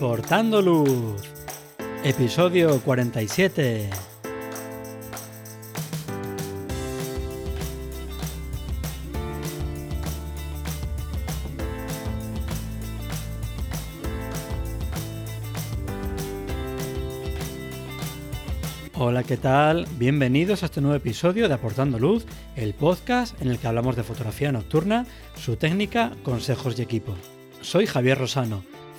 Aportando Luz, episodio 47. Hola, ¿qué tal? Bienvenidos a este nuevo episodio de Aportando Luz, el podcast en el que hablamos de fotografía nocturna, su técnica, consejos y equipo. Soy Javier Rosano,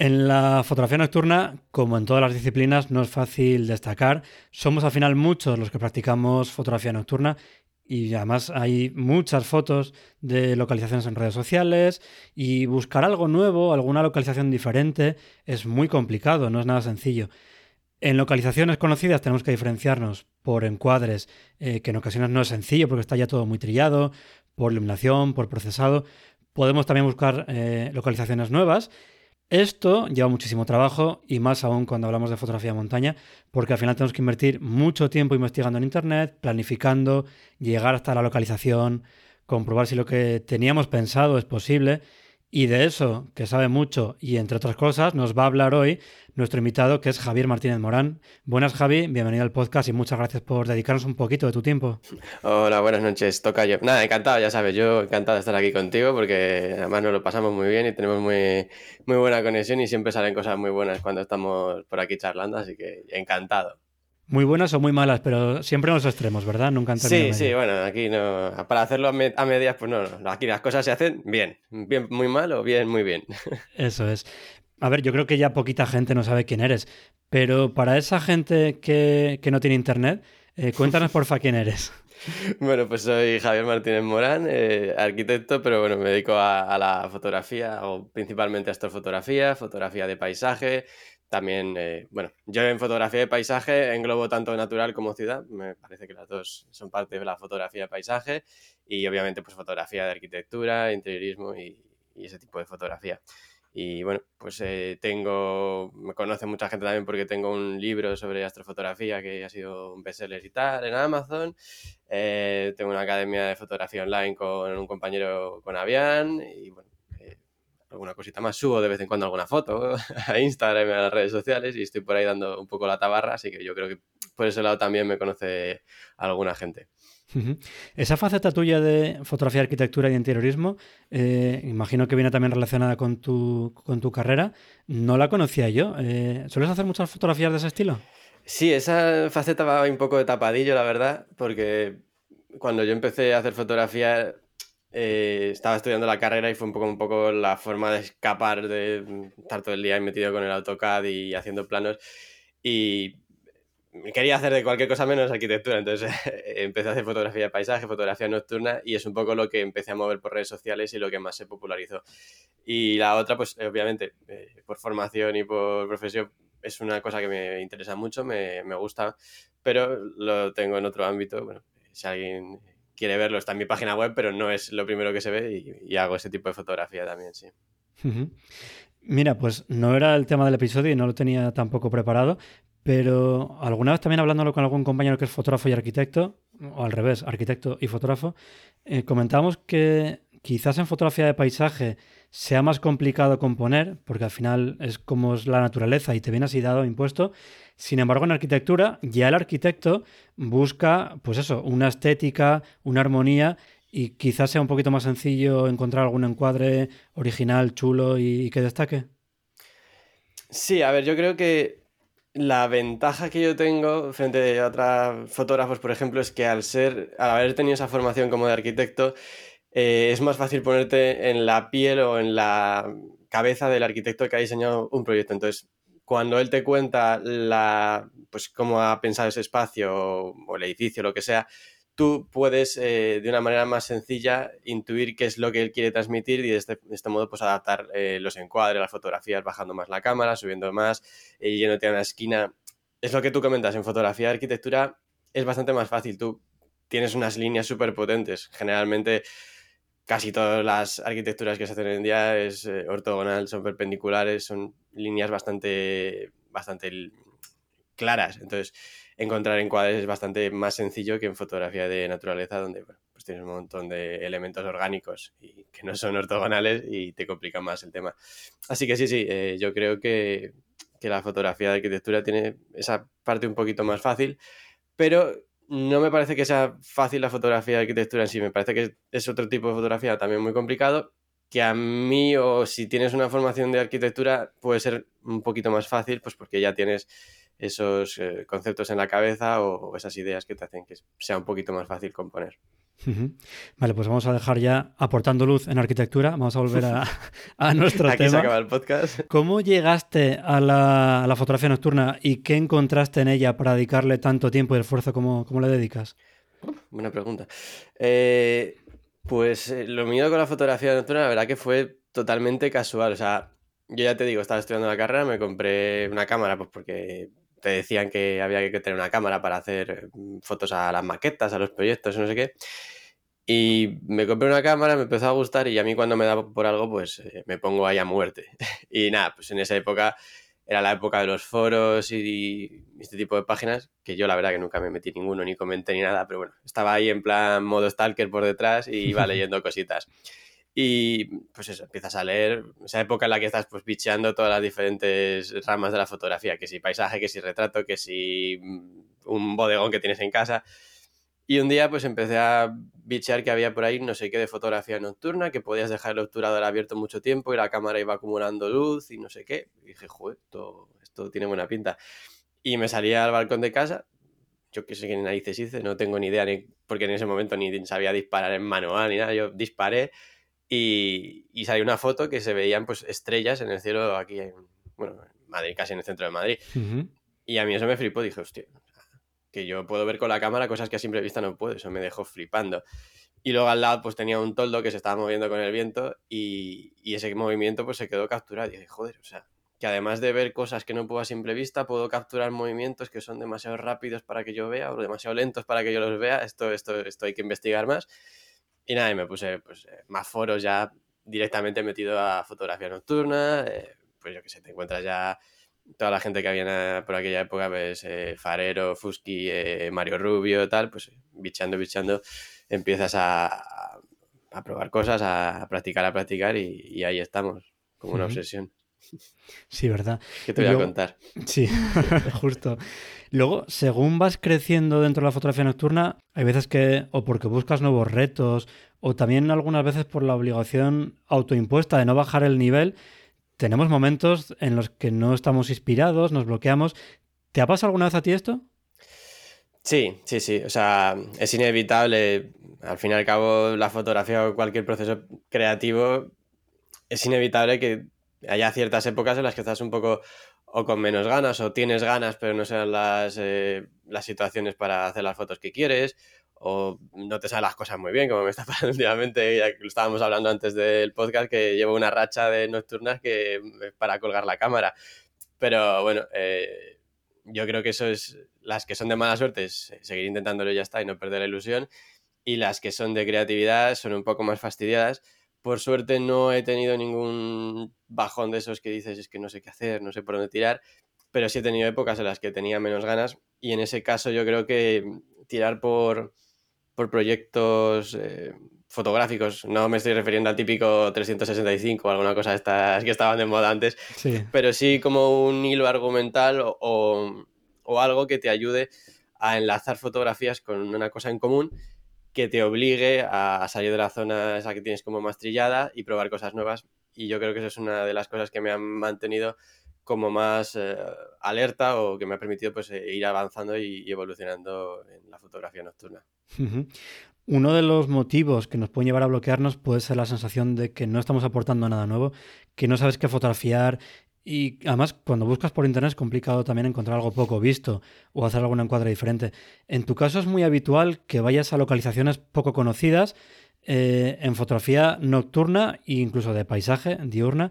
En la fotografía nocturna, como en todas las disciplinas, no es fácil destacar. Somos al final muchos los que practicamos fotografía nocturna y además hay muchas fotos de localizaciones en redes sociales y buscar algo nuevo, alguna localización diferente, es muy complicado, no es nada sencillo. En localizaciones conocidas tenemos que diferenciarnos por encuadres, eh, que en ocasiones no es sencillo porque está ya todo muy trillado, por iluminación, por procesado. Podemos también buscar eh, localizaciones nuevas esto lleva muchísimo trabajo y más aún cuando hablamos de fotografía de montaña, porque al final tenemos que invertir mucho tiempo investigando en Internet, planificando, llegar hasta la localización, comprobar si lo que teníamos pensado es posible. Y de eso, que sabe mucho y entre otras cosas, nos va a hablar hoy nuestro invitado, que es Javier Martínez Morán. Buenas, Javi, bienvenido al podcast y muchas gracias por dedicarnos un poquito de tu tiempo. Hola, buenas noches, toca yo. Nada, encantado, ya sabes, yo encantado de estar aquí contigo porque además nos lo pasamos muy bien y tenemos muy, muy buena conexión y siempre salen cosas muy buenas cuando estamos por aquí charlando, así que encantado. Muy buenas o muy malas, pero siempre en los extremos, ¿verdad? Nunca en Sí, sí, bueno, aquí no. Para hacerlo a, medias, pues no, no. Aquí las cosas se hacen bien. Bien, muy mal o bien, muy bien. Eso es. A ver, yo creo que ya poquita gente no sabe quién eres, pero para esa gente que, no tiene internet, eh, cuéntanos porfa quién eres. Bueno, pues soy Javier Martínez Morán, eh, arquitecto, pero bueno, me dedico a, a la fotografía, o principalmente a astrofotografía, fotografía de paisaje, también, eh, bueno, yo en fotografía de paisaje englobo tanto natural como ciudad, me parece que las dos son parte de la fotografía de paisaje y obviamente pues fotografía de arquitectura, interiorismo y, ese tipo de fotografía. Y bueno, pues eh, tengo, me conoce mucha gente también porque tengo un libro sobre astrofotografía que ha sido un bestseller y tal en Amazon. Eh, tengo una academia de fotografía online con un compañero, con Avian. Y bueno, alguna cosita más, subo de vez en cuando alguna foto a Instagram, a las redes sociales y estoy por ahí dando un poco la tabarra, así que yo creo que por ese lado también me conoce alguna gente. Esa faceta tuya de fotografía, arquitectura y interiorismo, eh, imagino que viene también relacionada con tu, con tu carrera. No la conocía yo. Eh, ¿Sueles hacer muchas fotografías de ese estilo? Sí, esa faceta va un poco de tapadillo, la verdad, porque cuando yo empecé a hacer fotografía eh, estaba estudiando la carrera y fue un poco, un poco la forma de escapar de estar todo el día metido con el AutoCAD y haciendo planos. Y quería hacer de cualquier cosa menos arquitectura, entonces empecé a hacer fotografía de paisaje, fotografía nocturna y es un poco lo que empecé a mover por redes sociales y lo que más se popularizó. Y la otra, pues obviamente, eh, por formación y por profesión, es una cosa que me interesa mucho, me, me gusta, pero lo tengo en otro ámbito. Bueno, si alguien quiere verlo, está en mi página web, pero no es lo primero que se ve y, hago ese tipo de fotografía también, sí. Mira, pues no era el tema del episodio y no lo tenía tampoco preparado, pero alguna vez también hablándolo con algún compañero que es fotógrafo y arquitecto, o al revés, arquitecto y fotógrafo, eh, comentábamos que quizás en fotografía de paisaje sea más complicado componer, porque al final es como es la naturaleza y te viene así dado impuesto. Sin embargo, en arquitectura, ya el arquitecto busca, pues eso, una estética, una armonía y quizás sea un poquito más sencillo encontrar algún encuadre original, chulo y, que destaque. Sí, a ver, yo creo que la ventaja que yo tengo frente a otros fotógrafos, por ejemplo, es que al ser, al haber tenido esa formación como de arquitecto, eh, es más fácil ponerte en la piel o en la cabeza del arquitecto que ha diseñado un proyecto. Entonces, cuando él te cuenta la, pues, cómo ha pensado ese espacio o, el edificio, lo que sea, tú puedes eh, de una manera más sencilla intuir qué es lo que él quiere transmitir y de este, este modo pues adaptar eh, los encuadres, las fotografías, bajando más la cámara, subiendo más, y yéndote a una esquina. Es lo que tú comentas, en fotografía de arquitectura es bastante más fácil. Tú tienes unas líneas súper potentes. Generalmente casi todas las arquitecturas que se hacen hoy en día es eh, ortogonal, son perpendiculares, son líneas bastante, bastante claras. Entonces, encontrar encuadres es bastante más sencillo que en fotografía de naturaleza, donde pues tienes un montón de elementos orgánicos y que no son ortogonales y te complica más el tema. Así que sí, sí, eh, yo creo que, que la fotografía de arquitectura tiene esa parte un poquito más fácil, pero no me parece que sea fácil la fotografía de arquitectura en sí, me parece que es otro tipo de fotografía también muy complicado, que a mí o si tienes una formación de arquitectura puede ser un poquito más fácil, pues porque ya tienes esos eh, conceptos en la cabeza o, esas ideas que te hacen que sea un poquito más fácil componer. Vale, pues vamos a dejar ya aportando luz en arquitectura. Vamos a volver a, a nuestro Aquí tema. se acaba el podcast. ¿Cómo llegaste a la, fotografía nocturna y qué encontraste en ella para dedicarle tanto tiempo y esfuerzo como, le dedicas? buena pregunta. Eh, pues eh, lo mío con la fotografía nocturna, la verdad que fue totalmente casual. O sea, yo ya te digo, estaba estudiando la carrera, me compré una cámara pues porque te decían que había que tener una cámara para hacer mm, fotos a las maquetas, a los proyectos, no sé qué. Y me compré una cámara, me empezó a gustar y a mí cuando me da por algo, pues eh, me pongo ahí a muerte. y nada, pues en esa época era la época de los foros y, este tipo de páginas, que yo la verdad que nunca me metí ninguno, ni comenté ni nada, pero bueno, estaba ahí en plan modo stalker por detrás y iba leyendo cositas. Y pues eso, empiezas a leer, esa época en la que estás pues bicheando todas las diferentes ramas de la fotografía, que si paisaje, que si retrato, que si mm, un bodegón que tienes en casa. Y un día pues empecé a bichear que había por ahí no sé qué de fotografía nocturna, que podías dejar el obturador abierto mucho tiempo y la cámara iba acumulando luz y no sé qué. Y dije, joder, esto, esto tiene buena pinta. Y me salía al balcón de casa, yo qué sé qué narices hice, no tengo ni idea, ni, porque en ese momento ni sabía disparar en manual ni nada, yo disparé y, y salió una foto que se veían pues estrellas en el cielo aquí en, bueno, Madrid, casi en el centro de Madrid. Y a mí eso me flipó, dije, hostia, que yo puedo ver con la cámara cosas que a simple vista no puedo, eso me dejó flipando. Y luego al lado pues tenía un toldo que se estaba moviendo con el viento y, y ese movimiento pues se quedó capturado. Y dije, joder, o sea, que además de ver cosas que no puedo a simple vista, puedo capturar movimientos que son demasiado rápidos para que yo vea o demasiado lentos para que yo los vea. Esto, esto, esto hay que investigar más. Y nada, y me puse pues, eh, más foros ya directamente metido a fotografía nocturna. Eh, pues yo que sé, te encuentras ya toda la gente que había por aquella época, pues eh, Farero, Fusky, Mario Rubio, tal, pues bichando, bichando, empiezas a, a, probar cosas, a, practicar, a practicar y, ahí estamos, como una obsesión. Sí, ¿verdad? ¿Qué te voy a contar? Sí, justo. Luego, según vas creciendo dentro de la fotografía nocturna, hay veces que, o porque buscas nuevos retos, o también algunas veces por la obligación autoimpuesta de no bajar el nivel, tenemos momentos en los que no estamos inspirados, nos bloqueamos. ¿Te ha pasado alguna vez a ti esto? Sí, sí, sí. O sea, es inevitable. Al fin y al cabo, la fotografía o cualquier proceso creativo, es inevitable que haya ciertas épocas en las que estás un poco o con menos ganas o tienes ganas pero no sean las, eh, las situaciones para hacer las fotos que quieres o no te salen las cosas muy bien, como me está pasando últimamente, ya que estábamos hablando antes del podcast, que llevo una racha de nocturnas que es para colgar la cámara. Pero bueno, eh, yo creo que eso es, las que son de mala suerte, es seguir intentándolo y ya está y no perder la ilusión. Y las que son de creatividad son un poco más fastidiadas por suerte no he tenido ningún bajón de esos que dices es que no sé qué hacer, no sé por dónde tirar, pero sí he tenido épocas en las que tenía menos ganas y en ese caso yo creo que tirar por, por proyectos eh, fotográficos, no me estoy refiriendo al típico 365 o alguna cosa de estas que estaban de moda antes, pero sí como un hilo argumental o, o algo que te ayude a enlazar fotografías con una cosa en común que te obligue a salir de la zona esa que tienes como más trillada y probar cosas nuevas. Y yo creo que eso es una de las cosas que me han mantenido como más eh, alerta o que me ha permitido pues, eh, ir avanzando y, evolucionando en la fotografía nocturna. Uno de los motivos que nos pueden llevar a bloquearnos puede ser la sensación de que no estamos aportando nada nuevo, que no sabes qué fotografiar Y además, cuando buscas por internet es complicado también encontrar algo poco visto o hacer algún encuadre diferente. En tu caso es muy habitual que vayas a localizaciones poco conocidas eh, en fotografía nocturna e incluso de paisaje, diurna,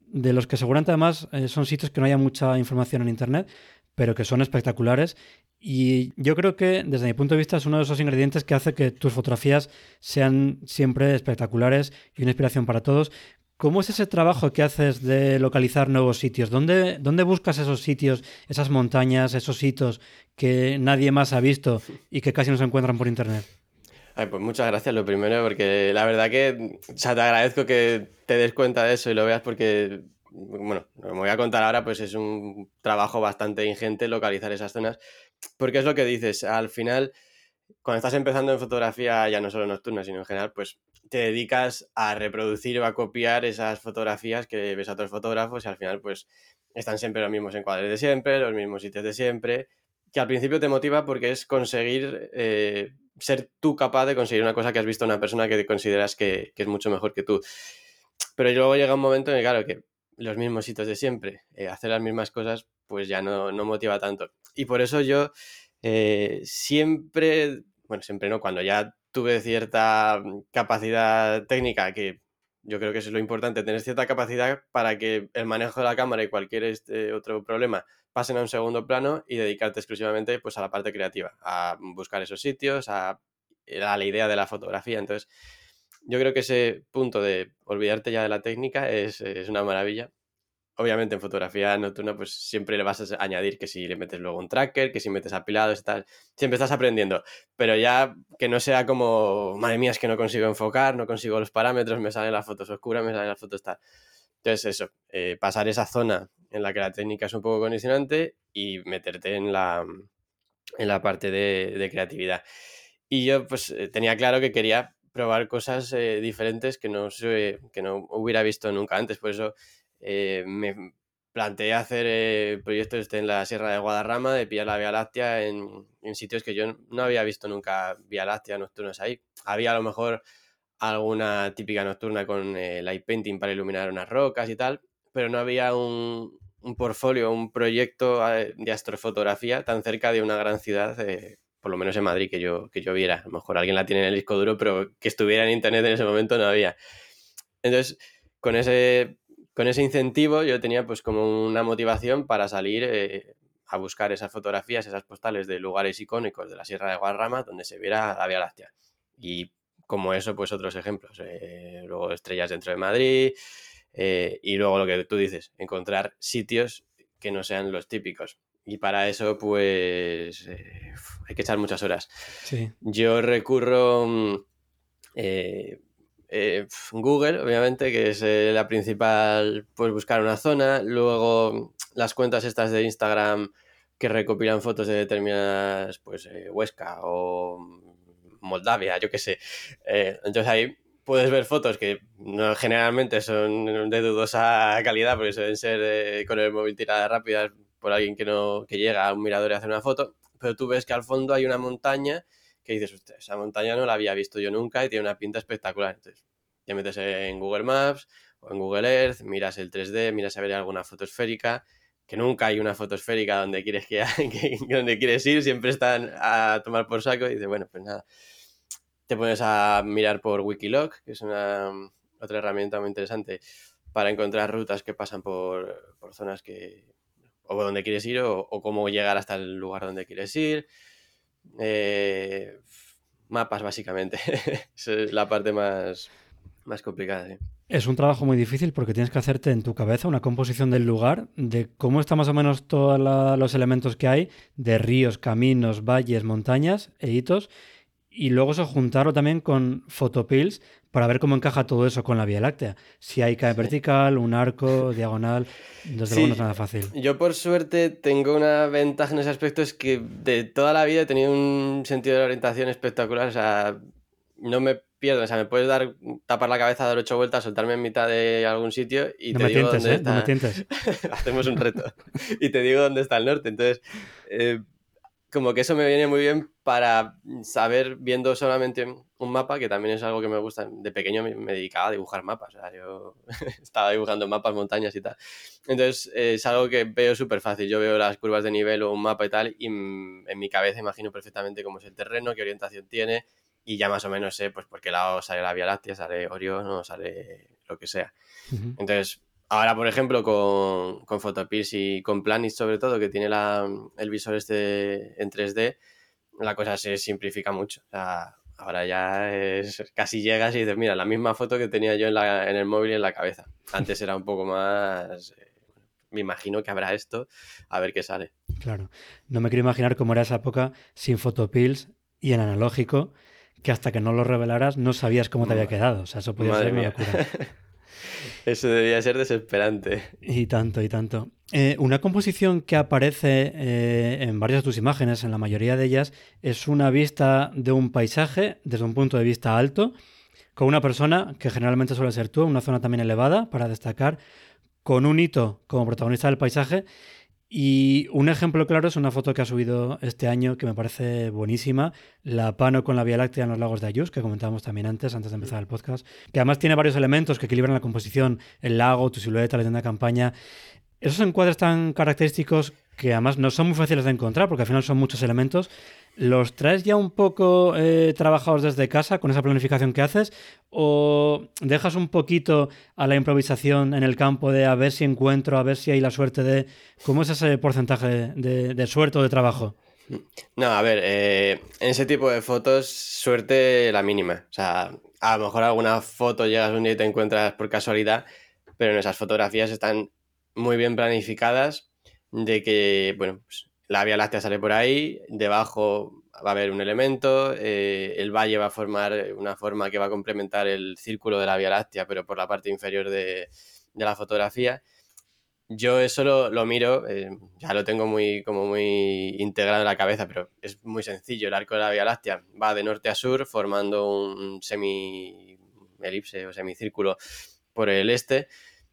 de los que seguramente además eh, son sitios que no haya mucha información en internet, pero que son espectaculares. Y yo creo que desde mi punto de vista es uno de esos ingredientes que hace que tus fotografías sean siempre espectaculares y una inspiración para todos. ¿Cómo es ese trabajo que haces de localizar nuevos sitios? ¿Dónde, ¿Dónde, buscas esos sitios, esas montañas, esos hitos que nadie más ha visto y que casi no se encuentran por internet? pues muchas gracias, lo primero, porque la verdad que o sea, te agradezco que te des cuenta de eso y lo veas porque, bueno, me voy a contar ahora, pues es un trabajo bastante ingente localizar esas zonas, porque es lo que dices, al final, cuando estás empezando en fotografía, ya no solo nocturna, sino en general, pues te dedicas a reproducir o a copiar esas fotografías que ves a otros fotógrafos y al final, pues están siempre los mismos encuadres de siempre, los mismos sitios de siempre, que al principio te motiva porque es conseguir... Eh, ser tú capaz de conseguir una cosa que has visto una persona que consideras que, es mucho mejor que tú. Pero luego llega un momento en que, claro, que los mismos sitios de siempre, eh, hacer las mismas cosas, pues ya no, motiva tanto. Y por eso yo eh, siempre, bueno, siempre no, cuando ya tuve cierta capacidad técnica, que yo creo que eso es lo importante, tener cierta capacidad para que el manejo de la cámara y cualquier este otro problema pasen a un segundo plano y dedicarte exclusivamente pues, a la parte creativa, a buscar esos sitios, a, la idea de la fotografía. Entonces, yo creo que ese punto de olvidarte ya de la técnica es, una maravilla. Obviamente en fotografía nocturna pues siempre le vas a añadir que si le metes luego un tracker, que si metes apilados tal, siempre estás aprendiendo, pero ya que no sea como, madre mía, es que no consigo enfocar, no consigo los parámetros, me salen las fotos oscuras, me salen las fotos tal. Entonces eso, eh, pasar esa zona en la que la técnica es un poco condicionante y meterte en la, en la parte de, creatividad. Y yo pues eh, tenía claro que quería probar cosas eh, diferentes que no, que no hubiera visto nunca antes. Por eso eh, me planteé hacer proyectos este en la Sierra de Guadarrama, de pillar la Vía Láctea en, sitios que yo no había visto nunca Vía Láctea nocturnos ahí. Había a lo mejor alguna típica nocturna con light painting para iluminar unas rocas y tal, pero no había un, portfolio, un proyecto eh, de astrofotografía tan cerca de una gran ciudad, eh, por lo menos en Madrid, que yo, que yo viera. A lo mejor alguien la tiene en el disco duro, pero que estuviera en internet en ese momento no había. Entonces, con ese, con ese incentivo yo tenía pues como una motivación para salir eh, a buscar esas fotografías, esas postales de lugares icónicos de la Sierra de Guadarrama donde se viera la Vía Láctea. Y como eso, pues otros ejemplos. luego estrellas dentro de Madrid, eh, y luego lo que tú dices, encontrar sitios que no sean los típicos. Y para eso, pues, eh, hay que echar muchas horas. Yo recurro mm, eh, Google, obviamente, que es la principal, pues buscar una zona. Luego las cuentas estas de Instagram que recopilan fotos de determinadas, pues, Huesca o Moldavia, yo qué sé. entonces ahí puedes ver fotos que no, generalmente son de dudosa calidad porque suelen ser eh, con el móvil tirada rápida por alguien que no que llega a un mirador y hace una foto, pero tú ves que al fondo hay una montaña que dices, usted, esa montaña no la había visto yo nunca y tiene una pinta espectacular. Entonces, te metes en Google Maps o en Google Earth, miras el 3D, miras a ver alguna foto esférica, que nunca hay una foto esférica donde quieres que, donde ir, siempre están a tomar por saco y dices, bueno, pues nada te pones a mirar por Wikiloc, que es una otra herramienta muy interesante para encontrar rutas que pasan por, zonas que o donde quieres ir o, cómo llegar hasta el lugar donde quieres ir. Eh, mapas, básicamente. es la parte más, más complicada. Es un trabajo muy difícil porque tienes que hacerte en tu cabeza una composición del lugar, de cómo están más o menos todos los elementos que hay, de ríos, caminos, valles, montañas e hitos, y luego eso juntarlo también con photopills para ver cómo encaja todo eso con la Vía Láctea. Si hay cae vertical, un arco, diagonal, desde luego no es nada fácil. Yo por suerte tengo una ventaja en ese aspecto, es que de toda la vida he tenido un sentido de orientación espectacular, o sea, no me pierdo, o sea, me puedes dar, tapar la cabeza, dar ocho vueltas, soltarme en mitad de algún sitio y te digo dónde ¿eh? está. No me tientes. Hacemos un reto. y te digo dónde está el norte. Entonces, eh, como que eso me viene muy bien para saber, viendo solamente un mapa, que también es algo que me gusta. De pequeño me, dedicaba a dibujar mapas. O sea, yo estaba dibujando mapas, montañas y tal. Entonces es algo que veo súper fácil. Yo veo las curvas de nivel o un mapa y tal, y en mi cabeza imagino perfectamente cómo es el terreno, qué orientación tiene, y ya más o menos sé pues por qué lado sale la Vía Láctea, sale Orión o sale lo que sea. Entonces, ahora por ejemplo con, con Photopills y con Planis sobre todo, que tiene la, el visor este en 3D, la cosa se simplifica mucho. O sea, ahora ya es, casi llegas y dices, mira, la misma foto que tenía yo en, la, en el móvil y en la cabeza. Antes era un poco más... Eh, me imagino que habrá esto, a ver qué sale. Claro. No me quiero imaginar cómo era esa época sin Photopills y en analógico que hasta que no lo revelaras no sabías cómo te había quedado. O sea, eso podía ser una locura. eso debía ser desesperante. Y tanto, y tanto. Eh, una composición que aparece eh, en varias de tus imágenes, en la mayoría de ellas, es una vista de un paisaje desde un punto de vista alto, con una persona, que generalmente suele ser tú, en una zona también elevada, para destacar, con un hito como protagonista del paisaje y un ejemplo claro es una foto que ha subido este año que me parece buenísima, la Pano con la Vía Láctea en los lagos de Ayus, que comentábamos también antes, antes de empezar el podcast, que además tiene varios elementos que equilibran la composición, el lago, tu silueta, la tienda de campaña. Esos encuadres tan característicos que además no son muy fáciles de encontrar porque al final son muchos elementos, ¿Los traes ya un poco eh, trabajados desde casa con esa planificación que haces? ¿O dejas un poquito a la improvisación en el campo de a ver si encuentro, a ver si hay la suerte de... ¿Cómo es ese porcentaje de, suerte o de trabajo? No, a ver, eh, en ese tipo de fotos, suerte la mínima. O sea, a lo mejor alguna foto llegas un día y te encuentras por casualidad, pero en esas fotografías están muy bien planificadas de que, bueno, pues la Vía Láctea sale por ahí, debajo va a haber un elemento, eh, el valle va a formar una forma que va a complementar el círculo de la Vía Láctea, pero por la parte inferior de, la fotografía. Yo eso lo, miro, eh, ya lo tengo muy, como muy integrado en la cabeza, pero es muy sencillo. El arco de la Vía Láctea va de norte a sur formando un semi elipse o semicírculo por el este.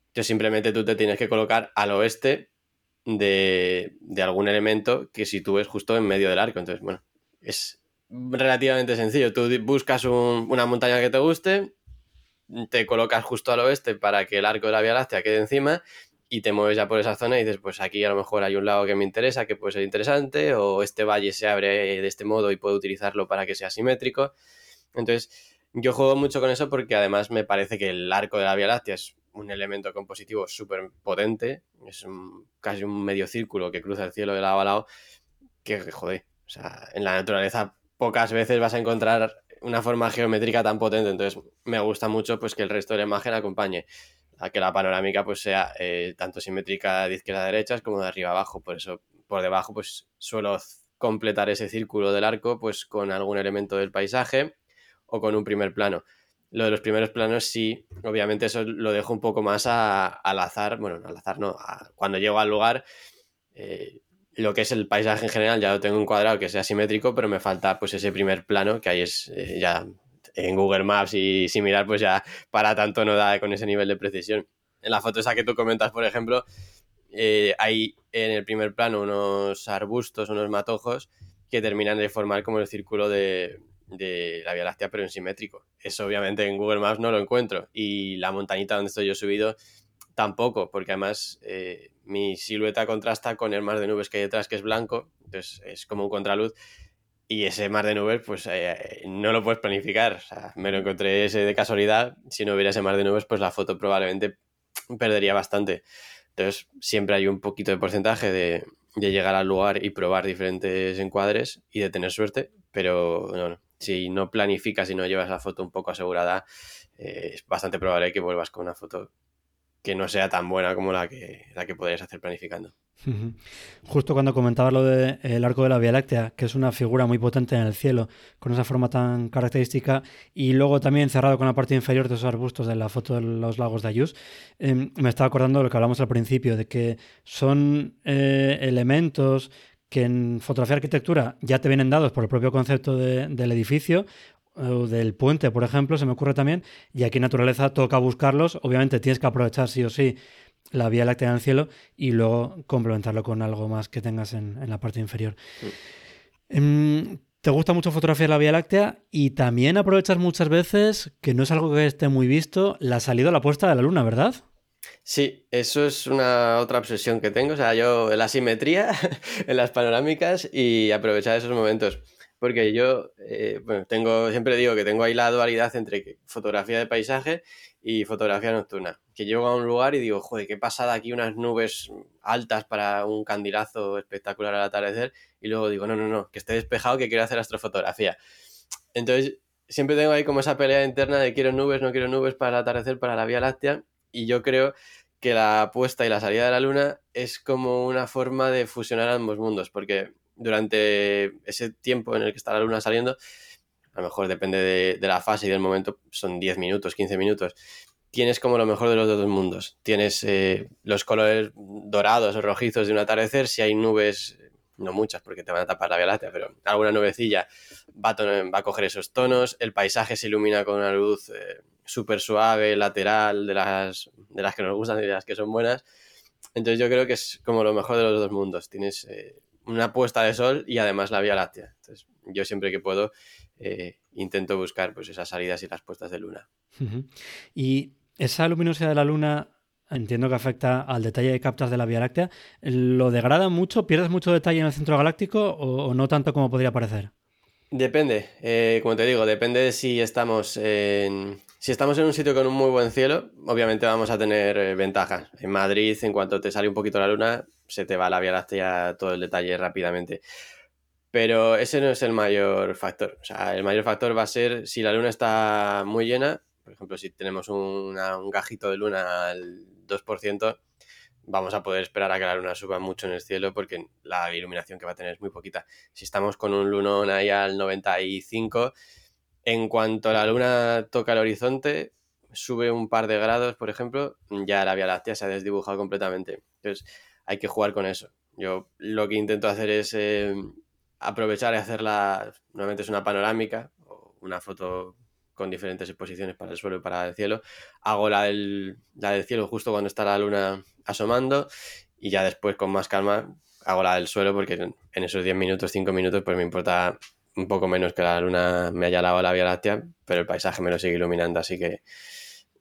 Entonces simplemente tú te tienes que colocar al oeste de, algún elemento que sitúes justo en medio del arco. Entonces, bueno, es relativamente sencillo. Tú buscas una montaña que te guste, te colocas justo al oeste para que el arco de la Vía Láctea quede encima y te mueves ya por esa zona y dices, pues aquí a lo mejor hay un lago que me interesa, que puede ser interesante, o este valle se abre de este modo y puedo utilizarlo para que sea simétrico. Entonces, yo juego mucho con eso porque además me parece que el arco de la Vía Láctea es un elemento compositivo súper potente, es casi un medio círculo que cruza el cielo de lado a lado, que joder, o sea, en la naturaleza pocas veces vas a encontrar una forma geométrica tan potente, entonces me gusta mucho pues que el resto de la imagen acompañe a que la panorámica pues sea eh, tanto simétrica de izquierda a derecha como de arriba a abajo, por eso por debajo pues suelo completar ese círculo del arco pues con algún elemento del paisaje o con un primer plano. Lo de los primeros planos sí, obviamente eso lo dejo un poco más al azar, bueno, al azar no, cuando llego al lugar, eh, lo que es el paisaje en general ya lo tengo encuadrado que sea simétrico, pero me falta pues ese primer plano que ahí es eh, ya en Google Maps y similar pues ya para tanto no da con ese nivel de precisión. En la foto esa que tú comentas, por ejemplo, eh, hay en el primer plano unos arbustos, unos matojos que terminan de formar como el círculo de, de la Vía Láctea, pero en simétrico. Eso obviamente en Google Maps no lo encuentro. Y la montañita donde estoy yo subido tampoco, porque además eh, mi silueta contrasta con el mar de nubes que hay detrás, que es blanco, entonces es como un contraluz. Y ese mar de nubes, pues eh, no lo puedes planificar. O sea, me lo encontré ese de casualidad. Si no hubiera ese mar de nubes, pues la foto probablemente perdería bastante. Entonces, siempre hay un poquito de porcentaje de, de llegar al lugar y probar diferentes encuadres y de tener suerte, pero no, no si no planificas y no llevas la foto un poco asegurada, eh, es bastante probable que vuelvas con una foto que no sea tan buena como la que, la que podrías hacer planificando. Justo cuando comentabas lo del arco de la Vía Láctea, que es una figura muy potente en el cielo, con esa forma tan característica, y luego también cerrado con la parte inferior de esos arbustos de la foto de los lagos de Ayus, em, me estaba acordando de lo que hablamos al principio, de que son eh, elementos que en fotografía arquitectura ya te vienen dados por el propio concepto del edificio o del puente, por ejemplo, se me ocurre también, y aquí en naturaleza toca buscarlos, obviamente tienes que aprovechar sí o sí la vía láctea en el cielo y luego complementarlo con algo más que tengas en, la parte inferior. Em, te gusta mucho fotografiar la Vía Láctea y también aprovechas muchas veces, que no es algo que esté muy visto, la salida o la puesta de la luna, ¿verdad? Sí, eso es una otra obsesión que tengo. O sea, yo la simetría en las panorámicas y aprovechar esos momentos. Porque yo, eh, bueno, tengo, siempre digo que tengo ahí la dualidad entre fotografía de paisaje y fotografía nocturna. Que llego a un lugar y digo, joder, qué pasada aquí unas nubes altas para un candilazo espectacular al atardecer. Y luego digo, no, no, no, que esté despejado, que quiero hacer astrofotografía. Entonces, siempre tengo ahí como esa pelea interna de quiero nubes, no quiero nubes para el atardecer, para la Vía Láctea y yo creo que la puesta y la salida de la luna es como una forma de fusionar ambos mundos, porque durante ese tiempo en el que está la luna saliendo, a lo mejor depende de, la fase y del momento, son 10 minutos, 15 minutos, tienes como lo mejor de los dos mundos. Tienes eh, los colores dorados o rojizos de un atardecer, si hay nubes, no muchas porque te van a tapar la Vía Láctea, pero alguna nubecilla va a, va a coger esos tonos, el paisaje se ilumina con una luz... Eh, súper suave, lateral, de las, de las que nos gustan y de las que son buenas. Entonces yo creo que es como lo mejor de los dos mundos. Tienes eh, una puesta de sol y además la Vía Láctea. Entonces yo siempre que puedo eh, intento buscar pues esas salidas y las puestas de luna. Y esa luminosidad de la luna entiendo que afecta al detalle de captas de la Vía Láctea. ¿Lo degrada mucho? ¿Pierdes mucho detalle en el centro galáctico o, no tanto como podría parecer? Depende, eh, como te digo, depende de si estamos en, si estamos en un sitio con un muy buen cielo, obviamente vamos a tener eh, ventajas. En Madrid, en cuanto te sale un poquito la luna, se te va la Vía Láctea todo el detalle rápidamente. Pero ese no es el mayor factor. O sea, el mayor factor va a ser si la luna está muy llena, por ejemplo, si tenemos un gajito de luna al 2%, vamos a poder esperar a que la luna suba mucho en el cielo porque la iluminación que va a tener es muy poquita. Si estamos con un lunón ahí al 95, en cuanto la luna toca el horizonte, sube un par de grados, por ejemplo, ya la Vía Láctea se ha desdibujado completamente. Entonces, hay que jugar con eso. Yo lo que intento hacer es eh, aprovechar y hacerla, normalmente es una panorámica o una foto con diferentes exposiciones para el suelo y para el cielo. Hago la del, la del cielo justo cuando está la luna asomando y ya después con más calma hago la del suelo porque en esos 10 minutos, 5 minutos, pues me importa un poco menos que la luna me haya lavado la Vía Láctea, pero el paisaje me lo sigue iluminando, así que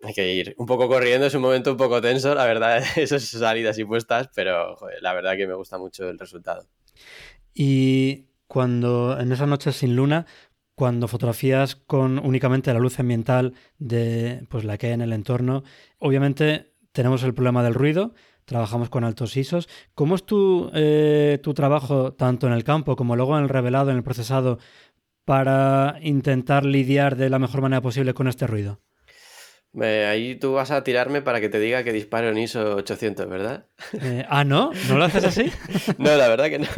hay que ir un poco corriendo, es un momento un poco tenso, la verdad, esas salidas y puestas, pero la verdad que me gusta mucho el resultado. Y cuando en esas noches sin luna, cuando fotografías con únicamente la luz ambiental de pues la que hay en el entorno, obviamente tenemos el problema del ruido, trabajamos con altos ISOs. ¿Cómo es tu, eh, tu trabajo tanto en el campo como luego en el revelado, en el procesado, para intentar lidiar de la mejor manera posible con este ruido? ahí tú vas a tirarme para que te diga que disparo en ISO 800, ¿verdad? Eh, ah, ¿no? ¿No lo haces así? no, la verdad que no.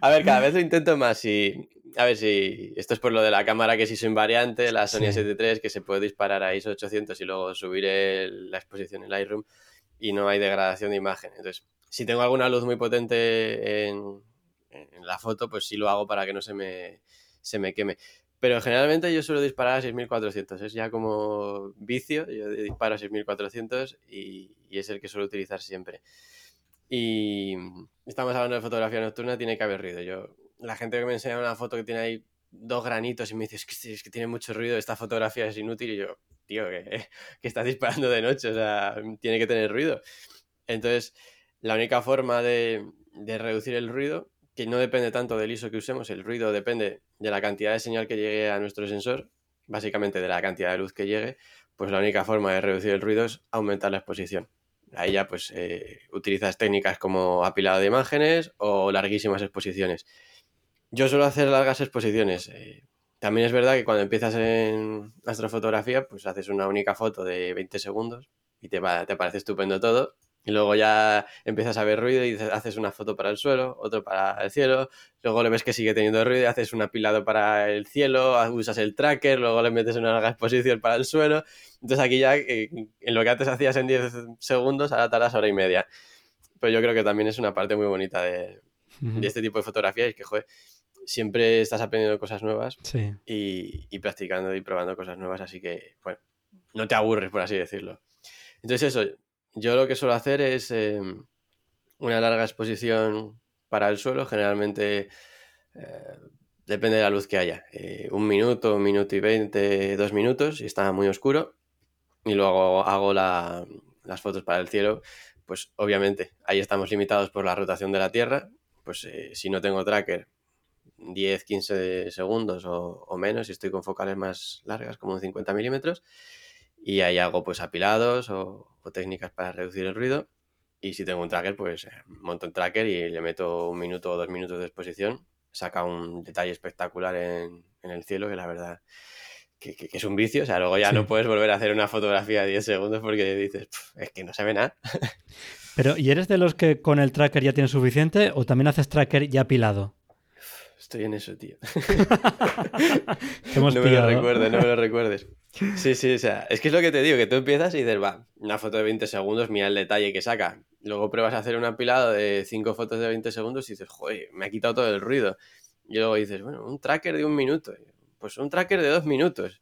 A ver, cada vez lo intento más y... A ver si esto es por lo de la cámara que es ISO invariante, la Sony A73, que se puede disparar a ISO 800 y luego subir la exposición en Lightroom y no hay degradación de imagen. Entonces, si tengo alguna luz muy potente en, la foto, pues sí lo hago para que no se me, se me queme. Pero generalmente yo suelo disparar a 6400, es ya como vicio, yo disparo a 6400 y, y es el que suelo utilizar siempre. Y estamos hablando de fotografía nocturna, tiene que haber ruido. Yo, la gente que me enseña una foto que tiene ahí dos granitos y me dice, es que, es que tiene mucho ruido, esta fotografía es inútil, y yo, tío, que, que estás disparando de noche, o sea, tiene que tener ruido. Entonces, la única forma de, de, reducir el ruido, que no depende tanto del ISO que usemos, el ruido depende de la cantidad de señal que llegue a nuestro sensor, básicamente de la cantidad de luz que llegue, pues la única forma de reducir el ruido es aumentar la exposición. Ahí ya pues eh, utilizas técnicas como apilado de imágenes o larguísimas exposiciones. Yo suelo hacer largas exposiciones. Eh, también es verdad que cuando empiezas en astrofotografía, pues haces una única foto de 20 segundos y te, te parece estupendo todo. Y luego ya empiezas a ver ruido y haces una foto para el suelo, otro para el cielo. Luego le ves que sigue teniendo ruido y haces un apilado para el cielo, usas el tracker, luego le metes una larga exposición para el suelo. Entonces aquí ya eh, en lo que antes hacías en 10 segundos, ahora tardas hora y media. Pero yo creo que también es una parte muy bonita de, de este tipo de fotografía y que, joder, siempre estás aprendiendo cosas nuevas y, practicando y probando cosas nuevas, así que, bueno, no te aburres, por así decirlo. Entonces eso, yo lo que suelo hacer es em, una larga exposición para el suelo, generalmente depende de la luz que haya. Eh, un minuto, un minuto y veinte, dos minutos, y está muy oscuro. Y luego hago las fotos para el cielo. Pues obviamente ahí estamos limitados por la rotación de la Tierra. Pues eh, si no tengo tracker, 10, 15 segundos o, menos, y estoy con focales más largas, como 50 milímetros. Y ahí hago pues apilados o, o técnicas para reducir el ruido. Y si tengo un tracker, pues eh, monto un tracker y le meto un minuto o dos minutos de exposición saca un detalle espectacular en, el cielo que la verdad que, es un vicio. O sea, luego ya no puedes volver a hacer una fotografía de 10 segundos porque dices, es que no se ve nada. Pero, ¿y eres de los que con el tracker ya tienes suficiente o también haces tracker ya apilado? Estoy en eso, tío. no me lo recuerdes, no me lo recuerdes. Sí, sí, o sea, es que es lo que te digo, que tú empiezas y dices, va, una foto de 20 segundos, mira el detalle que saca. Luego pruebas a hacer un apilado de 5 fotos de 20 segundos y dices, joder, me ha quitado todo el ruido. Y luego dices, bueno, un tracker de un minuto. Pues un tracker de dos minutos.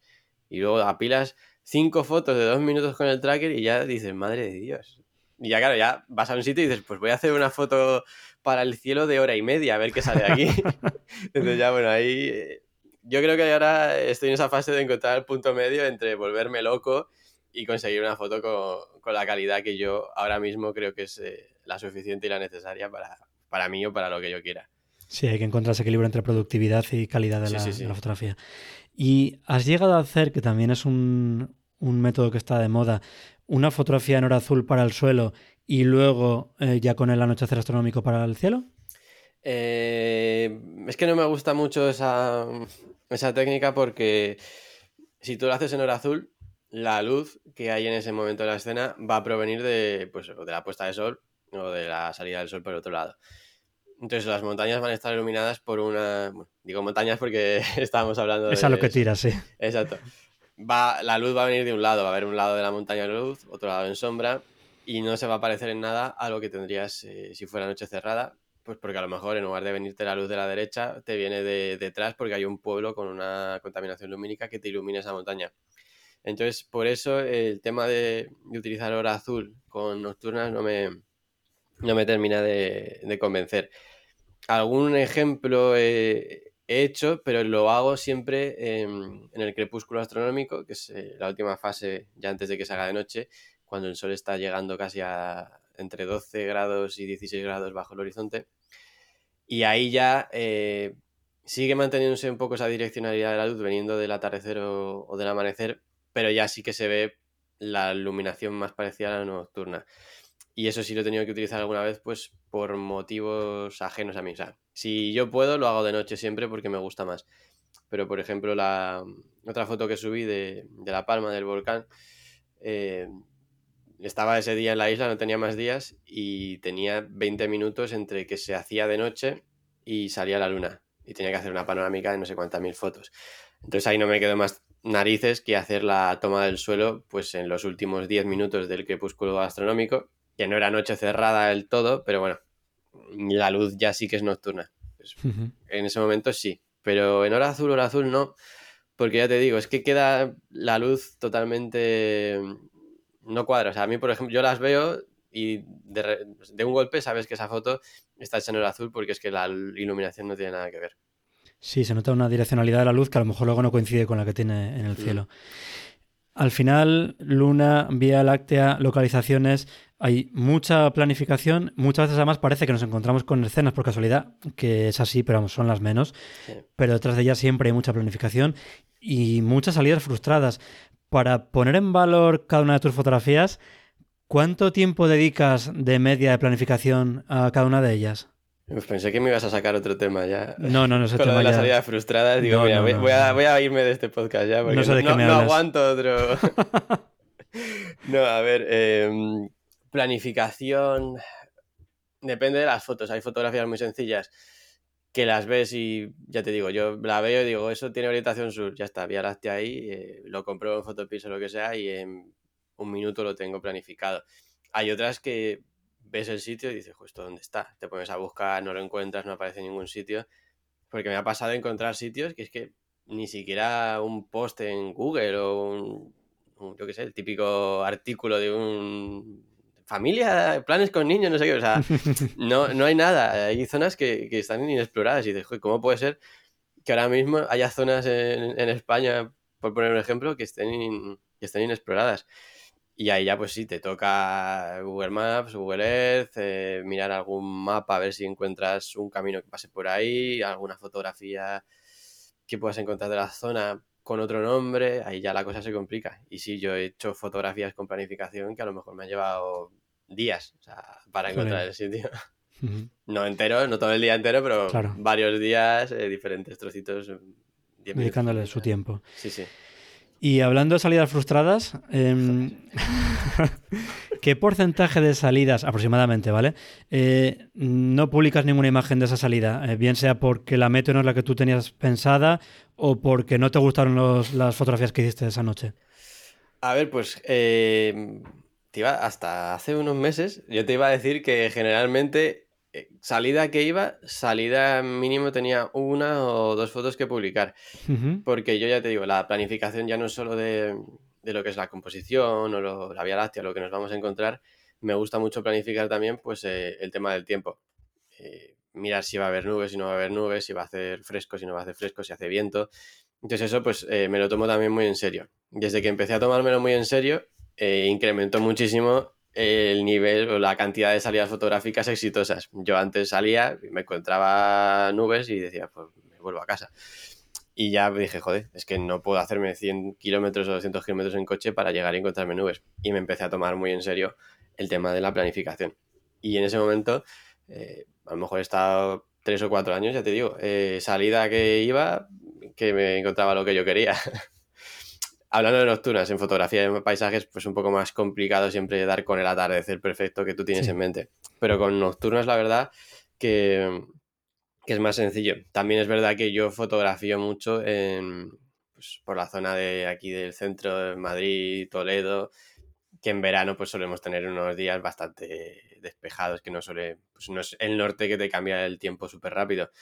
Y luego apilas 5 fotos de dos minutos con el tracker y ya dices, madre de Dios. Y ya, claro, ya vas a un sitio y dices, pues voy a hacer una foto para el cielo de hora y media, a ver qué sale de aquí. Entonces ya, bueno, ahí yo creo que ahora estoy en esa fase de encontrar el punto medio entre volverme loco y conseguir una foto con, la calidad que yo ahora mismo creo que es eh, la suficiente y la necesaria para, para mí o para lo que yo quiera. Sí, hay que encontrar ese equilibrio entre productividad y calidad de, la, fotografía. Y has llegado a hacer, que también es un, método que está de moda, una fotografía en hora azul para el suelo y luego eh, ya con el anochecer astronómico para el cielo? Eh, es que no me gusta mucho esa, esa técnica porque si tú lo haces en hora azul, la luz que hay en ese momento de la escena va a provenir de, pues, de la puesta de sol o de la salida del sol por el otro lado. Entonces las montañas van a estar iluminadas por una... digo montañas porque estábamos hablando de... Es a lo que tira, sí. Exacto. Va, la luz va a venir de un lado, va a haber un lado de la montaña de luz, otro lado en sombra, y no se va a parecer en nada a lo que tendrías eh, si fuera noche cerrada, pues porque a lo mejor en lugar de venirte la luz de la derecha, te viene de detrás porque hay un pueblo con una contaminación lumínica que te ilumina esa montaña. Entonces, por eso el tema de, utilizar hora azul con nocturnas no me, no me termina de, convencer. Algún ejemplo he, hecho, pero lo hago siempre en, el crepúsculo astronómico, que es eh, la última fase ya antes de que se haga de noche, cuando el sol está llegando casi a entre 12 grados y 16 grados bajo el horizonte. Y ahí ya eh, sigue manteniéndose un poco esa direccionalidad de la luz veniendo del atardecer o del amanecer, pero ya sí que se ve la iluminación más parecida a la nocturna. Y eso sí lo he tenido que utilizar alguna vez, pues por motivos ajenos a mí. O sea, si yo puedo, lo hago de noche siempre porque me gusta más. Pero, por ejemplo, la otra foto que subí de, la palma del volcán, eh, estaba ese día en la isla, no tenía más días, y tenía 20 minutos entre que se hacía de noche y salía la luna. Y tenía que hacer una panorámica de no sé cuántas mil fotos. Entonces ahí no me quedó más narices que hacer la toma del suelo pues en los últimos 10 minutos del crepúsculo astronómico, que no era noche cerrada del todo, pero bueno, la luz ya sí que es nocturna. Pues, en ese momento sí, pero en hora azul, hora azul no, porque ya te digo, es que queda la luz totalmente no cuadra. O sea, a mí, por ejemplo, yo las veo y de, de un golpe sabes que esa foto está hecha en hora azul porque es que la iluminación no tiene nada que ver. Sí, se nota una direccionalidad de la luz que a lo mejor luego no coincide con la que tiene en el cielo. Al final, Luna, Vía Láctea, localizaciones, hay mucha planificación. Muchas veces además parece que nos encontramos con escenas por casualidad, que es así, pero vamos, son las menos. Pero detrás de ellas siempre hay mucha planificación y muchas salidas frustradas. Para poner en valor cada una de tus fotografías, ¿cuánto tiempo dedicas de media de planificación a cada una de ellas? Pues pensé que me ibas a sacar otro tema ya. No, no, no sé. Con lo de la salida frustrada, digo, mira, voy, a, irme de este podcast ya, porque no, aguanto otro. no, a ver, em, planificación. Depende de las fotos. Hay fotografías muy sencillas que las ves y ya te digo, yo la veo y digo, eso tiene orientación sur, ya está, Vía ahí, eh, lo compro en Photopills o lo que sea y en un minuto lo tengo planificado. Hay otras que ves el sitio y dices, justo dónde está? Te pones a buscar, no lo encuentras, no aparece en ningún sitio. Porque me ha pasado encontrar sitios que es que ni siquiera un post en Google o un, yo qué sé, el típico artículo de un familia, planes con niños, no sé qué, o sea, no, no hay nada. Hay zonas que, que están inexploradas y dices, ¿cómo puede ser que ahora mismo haya zonas en, en España, por poner un ejemplo, que estén, que estén inexploradas. Y ahí ya pues sí, te toca Google Maps, Google Earth, eh, mirar algún mapa a ver si encuentras un camino que pase por ahí, alguna fotografía que puedas encontrar de la zona con otro nombre, ahí ya la cosa se complica. Y sí, yo he hecho fotografías con planificación que a lo mejor me han llevado días para encontrar el sitio. No entero, no todo el día entero, pero varios días, eh, diferentes trocitos. Dedicándole su tiempo. Sí, sí. Y hablando de salidas frustradas, em, ¿qué porcentaje de salidas aproximadamente, ¿vale? Eh, no publicas ninguna imagen de esa salida, eh, bien sea porque la meta no es la que tú tenías pensada o porque no te gustaron las fotografías que hiciste esa noche. A ver, pues em, hasta hace unos meses yo te iba a decir que generalmente eh, salida que iba, salida mínimo tenía una o dos fotos que publicar. Porque yo ya te digo, la planificación ya no es solo de, lo que es la composición o la Vía Láctea, lo que nos vamos a encontrar. Me gusta mucho planificar también pues, eh, el tema del tiempo. Eh, mirar si va a haber nubes, si no va a haber nubes, si va a hacer fresco, si no va a hacer fresco, si hace viento. Entonces eso pues me lo tomo también muy en serio. Desde que empecé a tomármelo muy en serio, incrementó muchísimo el nivel o la cantidad de salidas fotográficas exitosas. Yo antes salía, me encontraba nubes y decía, pues me vuelvo a casa. Y ya dije, joder, es que no puedo hacerme 100 kilómetros o 200 kilómetros en coche para llegar y encontrarme nubes. Y me empecé a tomar muy en serio el tema de la planificación. Y en ese momento, eh, a lo mejor he estado tres o cuatro años, ya te digo, eh, salida que iba, que me encontraba lo que yo quería. Hablando de nocturnas, en fotografía de paisajes, pues un poco más complicado siempre dar con el atardecer perfecto que tú tienes en mente. Pero con nocturnas, la verdad que, es más sencillo. También es verdad que yo fotografío mucho en, pues, por la zona de aquí del centro de Madrid, Toledo, que en verano pues solemos tener unos días bastante despejados, que no suele, pues no es el norte que te cambia el tiempo súper rápido.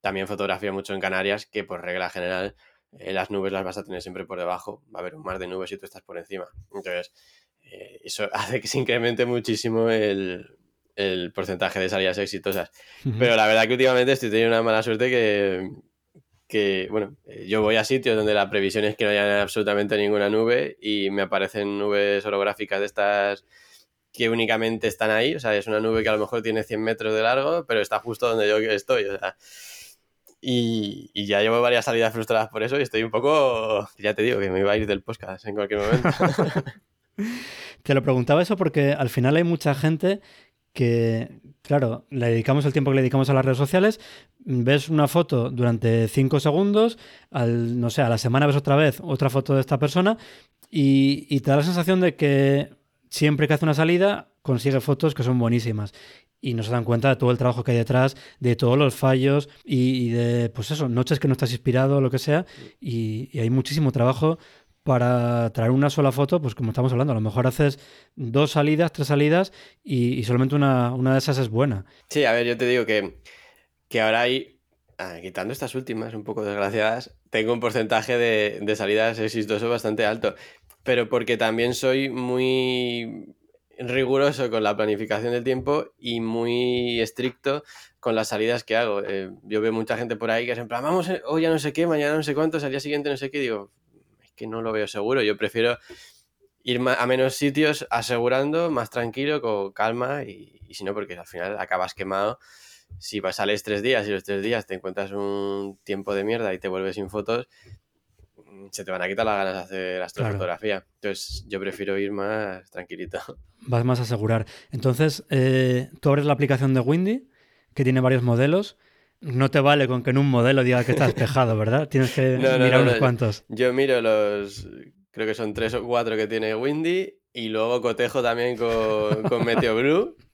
También fotografío mucho en Canarias, que por regla general eh, las nubes las vas a tener siempre por debajo, va a haber un mar de nubes y tú estás por encima. Entonces, eh, eso hace que se incremente muchísimo el, porcentaje de salidas exitosas. Pero la verdad que últimamente estoy teniendo una mala suerte que, que, bueno, eh, yo voy a sitios donde la previsión es que no haya absolutamente ninguna nube y me aparecen nubes orográficas de estas que únicamente están ahí, o sea, es una nube que a lo mejor tiene 100 metros de largo, pero está justo donde yo estoy, o sea, y, ya llevo varias salidas frustradas por eso y estoy un poco, ya te digo, que me iba a ir del podcast en cualquier momento. te lo preguntaba eso porque al final hay mucha gente que, claro, le dedicamos el tiempo que le dedicamos a las redes sociales, ves una foto durante cinco segundos, al, no sé, a la semana ves otra vez otra foto de esta persona y, y te da la sensación de que siempre que hace una salida consigue fotos que son buenísimas y no se dan cuenta de todo el trabajo que hay detrás, de todos los fallos y, de, pues eso, noches que no estás inspirado lo que sea. Y, hay muchísimo trabajo para traer una sola foto, pues como estamos hablando, a lo mejor haces dos salidas, tres salidas y, solamente una, una, de esas es buena. Sí, a ver, yo te digo que, que ahora hay, ah, quitando estas últimas un poco desgraciadas, tengo un porcentaje de, de salidas exitoso bastante alto, pero porque también soy muy riguroso con la planificación del tiempo y muy estricto con las salidas que hago. Eh, yo veo mucha gente por ahí que es en plan, vamos eh, hoy ya no sé qué, mañana no sé cuántos, al día siguiente no sé qué, digo, es que no lo veo seguro, yo prefiero ir a menos sitios asegurando, más tranquilo, con calma y, si no, porque al final acabas quemado. Si sales tres días y los tres días te encuentras un tiempo de mierda y te vuelves sin fotos, se te van a quitar las ganas de hacer astrofotografía. Entonces yo prefiero ir más tranquilito. Vas más a asegurar. Entonces, eh, tú abres la aplicación de Windy, que tiene varios modelos. No te vale con que en un modelo diga que está despejado, ¿verdad? Tienes que mirar unos cuantos. Yo miro los, creo que son tres o cuatro que tiene Windy y luego cotejo también con, con Meteo Blue.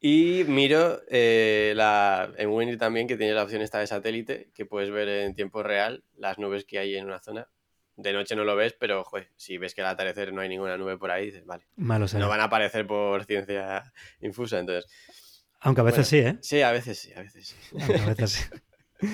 Y miro eh, la, en Windy también que tiene la opción esta de satélite, que puedes ver en tiempo real las nubes que hay en una zona. De noche no lo ves, pero si ves que al atardecer no hay ninguna nube por ahí, dices, vale. Malo No van a aparecer por ciencia infusa, entonces. Aunque a veces sí, ¿eh? Sí, a veces sí, a veces sí. a veces sí.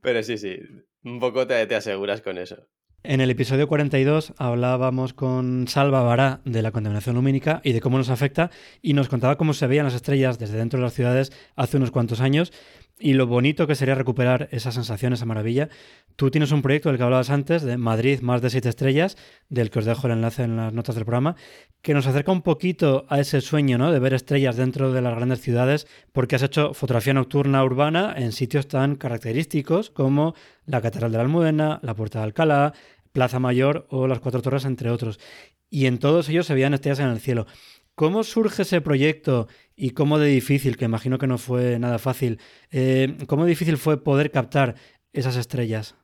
pero sí, sí. Un poco te, te aseguras con eso. En el episodio 42 hablábamos con Salva Bará de la contaminación lumínica y de cómo nos afecta y nos contaba cómo se veían las estrellas desde dentro de las ciudades hace unos cuantos años y lo bonito que sería recuperar esa sensación, esa maravilla. Tú tienes un proyecto del que hablabas antes, de Madrid más de siete estrellas, del que os dejo el enlace en las notas del programa, que nos acerca un poquito a ese sueño ¿no? de ver estrellas dentro de las grandes ciudades, porque has hecho fotografía nocturna urbana en sitios tan característicos como la Catedral de la Almudena, la Puerta de Alcalá, Plaza Mayor o las Cuatro Torres, entre otros. Y en todos ellos se veían estrellas en el cielo. ¿Cómo surge ese proyecto y cómo de difícil, que imagino que no fue nada fácil, eh, cómo difícil fue poder captar esas estrellas?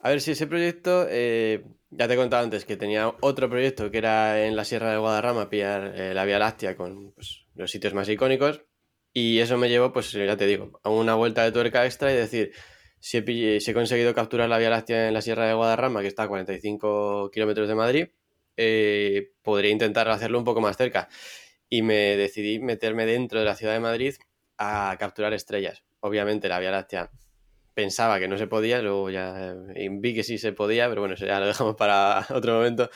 A ver, si ese proyecto, eh, ya te he contado antes que tenía otro proyecto que era en la Sierra de Guadarrama, pillar eh, la Vía Láctea con pues, los sitios más icónicos. Y eso me llevó, pues ya te digo, a una vuelta de tuerca extra y decir, si he, conseguido capturar la Vía Láctea en la Sierra de Guadarrama, que está a 45 kilómetros de Madrid, eh, podría intentar hacerlo un poco más cerca. Y me decidí meterme dentro de la ciudad de Madrid a capturar estrellas. Obviamente la Vía Láctea pensaba que no se podía, luego ya eh, vi que sí se podía, pero bueno, ya lo dejamos para otro momento.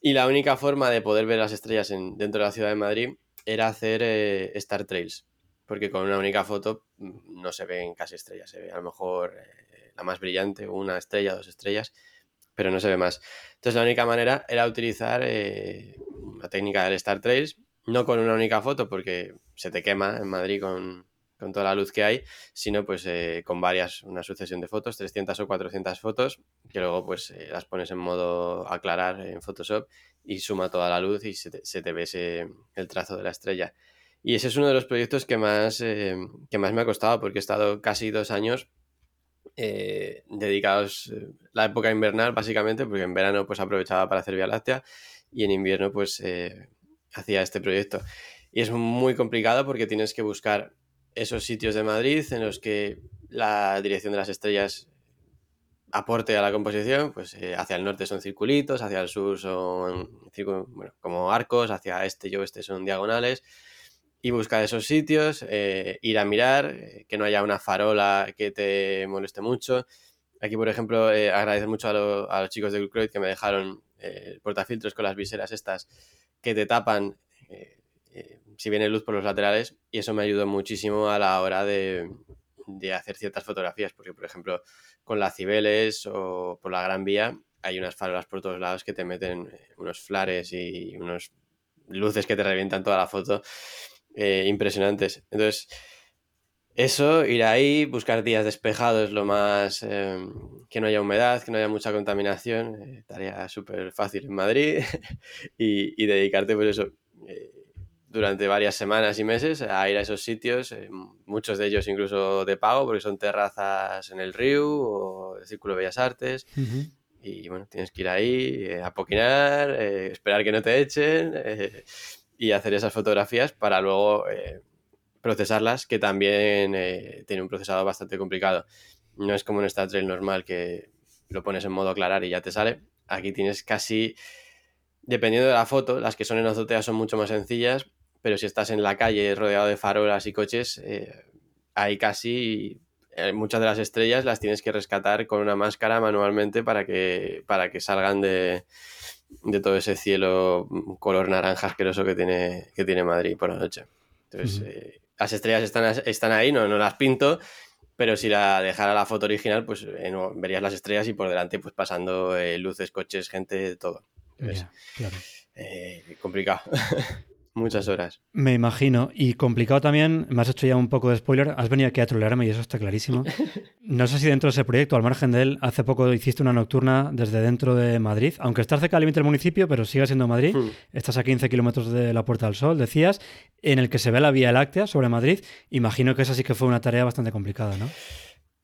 Y la única forma de poder ver las estrellas en, dentro de la ciudad de Madrid era hacer eh, Star Trails porque con una única foto mm, no se ven casi estrellas, se ve a lo mejor eh, la más brillante, una estrella, dos estrellas, pero no se ve más. Entonces la única manera era utilizar eh, la técnica del Star Trails, no con una única foto porque se te quema en Madrid con, toda la luz que hay, sino pues eh, con varias, una sucesión de fotos, 300 o 400 fotos, que luego pues las pones en modo aclarar en Photoshop y suma toda la luz y se te, se te ve ese, el trazo de la estrella. Y ese es uno de los proyectos que más, eh, que más me ha costado porque he estado casi dos años eh, dedicados eh, la época invernal básicamente porque en verano pues aprovechaba para hacer Vía Láctea y en invierno pues hacía este proyecto. Y es muy complicado porque tienes que buscar esos sitios de Madrid en los que la dirección de las estrellas aporte a la composición, pues hacia el norte son circulitos, hacia el sur son bueno, como arcos, hacia este y oeste son diagonales y buscar esos sitios, eh, ir a mirar, eh, que no haya una farola que te moleste mucho. Aquí, por ejemplo, eh, agradecer mucho a, los chicos de Google que me dejaron el portafiltros con las viseras estas que te tapan si viene luz por los laterales y eso me ayudó muchísimo a la hora de, de hacer ciertas fotografías, porque, por ejemplo, con la Cibeles o por la Gran Vía hay unas farolas por todos lados que te meten unos flares y unos luces que te revientan toda la foto eh, impresionantes. Entonces, eso, ir ahí, buscar días despejados, lo más em, que no haya humedad, que no haya mucha contaminación, eh, tarea súper fácil en Madrid y, dedicarte, pues eso, eh, durante varias semanas y meses a ir a esos sitios, muchos de ellos incluso de pago, porque son terrazas en el río o el Círculo de Bellas Artes. Y bueno, tienes que ir ahí a poquinar, esperar que no te echen y hacer esas fotografías para luego eh, procesarlas, que también eh, tiene un procesado bastante complicado. No es como en Star Trail normal que lo pones en modo aclarar y ya te sale. Aquí tienes casi, dependiendo de la foto, las que son en azotea son mucho más sencillas, pero si estás en la calle rodeado de farolas y coches, eh, hay casi muchas de las estrellas las tienes que rescatar con una máscara manualmente para que, para que salgan de, de todo ese cielo mm, color naranja asqueroso que tiene, que tiene Madrid por la noche. Entonces, eh, las estrellas están, están ahí, no, no las pinto, pero si la dejara la foto original, pues eh, verías las estrellas y por delante pues pasando eh, luces, coches, gente, todo. claro. complicado. Muchas horas. Me imagino. Y complicado también, me has hecho ya un poco de spoiler, has venido aquí a trolearme y eso está clarísimo. No sé si dentro de ese proyecto, al margen de él, hace poco hiciste una nocturna desde dentro de Madrid, aunque estás cerca del límite del municipio, pero sigue siendo Madrid. Hmm. Estás a 15 kilómetros de la Puerta del Sol, decías, en el que se ve la Vía Láctea sobre Madrid. Imagino que esa sí que fue una tarea bastante complicada, ¿no?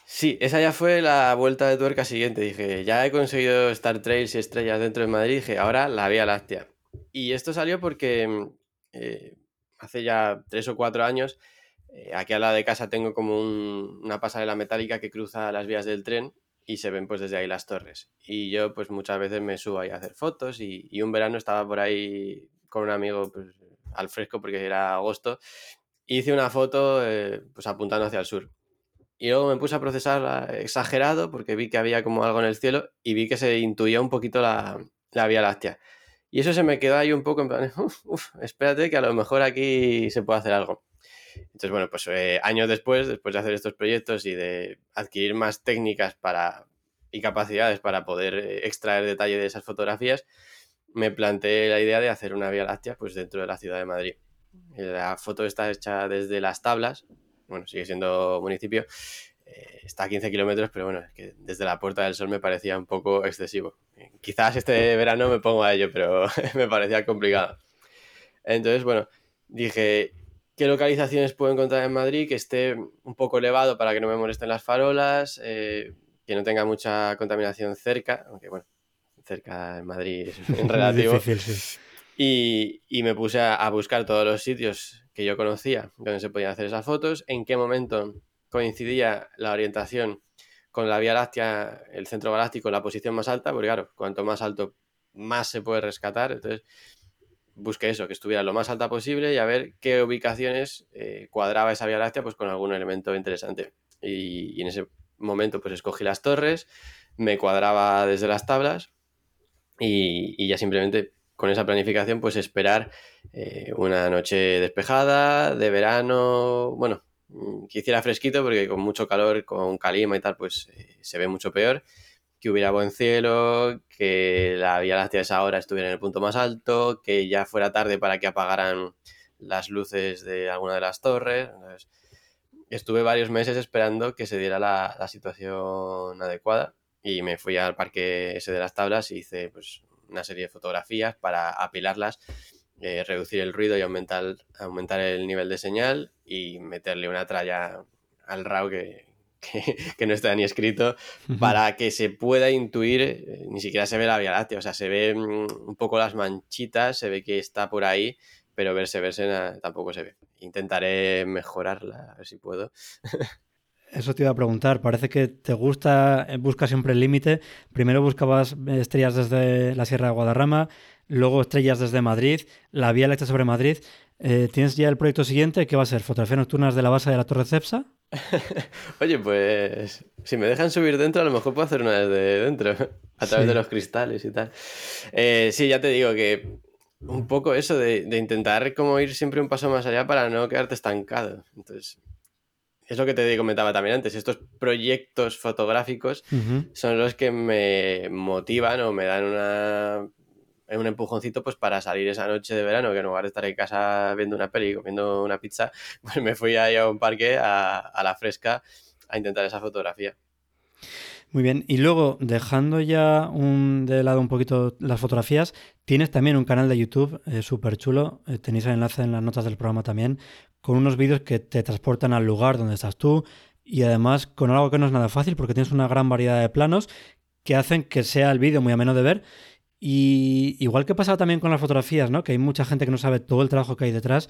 Sí, esa ya fue la vuelta de tuerca siguiente. Dije, ya he conseguido Star Trails y estrellas dentro de Madrid. Dije, ahora la Vía Láctea. Y esto salió porque eh, hace ya tres o cuatro años, eh, aquí al lado de casa tengo como una pasarela metálica que cruza las vías del tren y se ven pues desde ahí las torres. Y yo pues muchas veces me subo ahí a hacer fotos y, un verano estaba por ahí con un amigo pues, al fresco porque era agosto. Hice una foto eh, pues apuntando hacia el sur. Y luego me puse a procesar exagerado porque vi que había como algo en el cielo y vi que se intuía un poquito la, la Vía Láctea. Y eso se me quedó ahí un poco en plan, uff, espérate que a lo mejor aquí se puede hacer algo. Entonces, bueno, pues eh, años después, después de hacer estos proyectos y de adquirir más técnicas para, y capacidades para poder eh, extraer detalle de esas fotografías, me planteé la idea de hacer una Vía Láctea pues, dentro de la ciudad de Madrid. La foto está hecha desde las tablas, bueno, sigue siendo municipio, eh, está a 15 kilómetros, pero bueno, es que desde la Puerta del Sol me parecía un poco excesivo. Quizás este verano me pongo a ello, pero me parecía complicado. Entonces, bueno, dije, ¿qué localizaciones puedo encontrar en Madrid que esté un poco elevado para que no me molesten las farolas, eh, que no tenga mucha contaminación cerca, aunque bueno, cerca en Madrid es relativo. y, y, me puse a, a buscar todos los sitios que yo conocía donde se podían hacer esas fotos, en qué momento coincidía la orientación con la Vía Láctea, el centro galáctico, la posición más alta, porque claro, cuanto más alto, más se puede rescatar. Entonces, busqué eso, que estuviera lo más alta posible y a ver qué ubicaciones eh, cuadraba esa Vía Láctea pues, con algún elemento interesante. Y, en ese momento, pues escogí las torres, me cuadraba desde las tablas y, ya simplemente con esa planificación, pues esperar eh, una noche despejada, de verano, bueno, que hiciera fresquito porque con mucho calor, con calima y tal, pues eh, se ve mucho peor. Que hubiera buen cielo, que la Vía Láctea esa hora estuviera en el punto más alto, que ya fuera tarde para que apagaran las luces de alguna de las torres. estuve varios meses esperando que se diera la, la, situación adecuada y me fui al parque ese de las tablas y hice pues una serie de fotografías para apilarlas eh, reducir el ruido y aumentar, aumentar el nivel de señal y meterle una tralla al RAW que, que, no está ni escrito para que se pueda intuir, eh, ni siquiera se ve la Vía Láctea, o sea, se ve mm, un poco las manchitas, se ve que está por ahí, pero verse, verse tampoco se ve. Intentaré mejorarla, a ver si puedo. Eso te iba a preguntar. Parece que te gusta, eh, buscas siempre el límite. Primero buscabas estrellas desde la Sierra de Guadarrama, luego estrellas desde Madrid, la Vía Láctea sobre Madrid. Eh, ¿Tienes ya el proyecto siguiente? ¿Qué va a ser? ¿Fotografías nocturnas de la base de la Torre Cepsa? Oye, pues si me dejan subir dentro, a lo mejor puedo hacer una desde dentro, a través de los cristales y tal. Eh, sí, ya te digo que un poco eso de, de, intentar como ir siempre un paso más allá para no quedarte estancado. Entonces, es lo que te comentaba también antes, estos proyectos fotográficos son los que me motivan o me dan una, un empujoncito pues para salir esa noche de verano, que en lugar de estar en casa viendo una peli comiendo una pizza, pues me fui ahí a un parque a, a la fresca a intentar esa fotografía. Muy bien, y luego dejando ya un, de lado un poquito las fotografías, tienes también un canal de YouTube eh, súper chulo, eh, tenéis el enlace en las notas del programa también, con unos vídeos que te transportan al lugar donde estás tú y además con algo que no es nada fácil porque tienes una gran variedad de planos que hacen que sea el vídeo muy ameno de ver y igual que pasa también con las fotografías, ¿no? Que hay mucha gente que no sabe todo el trabajo que hay detrás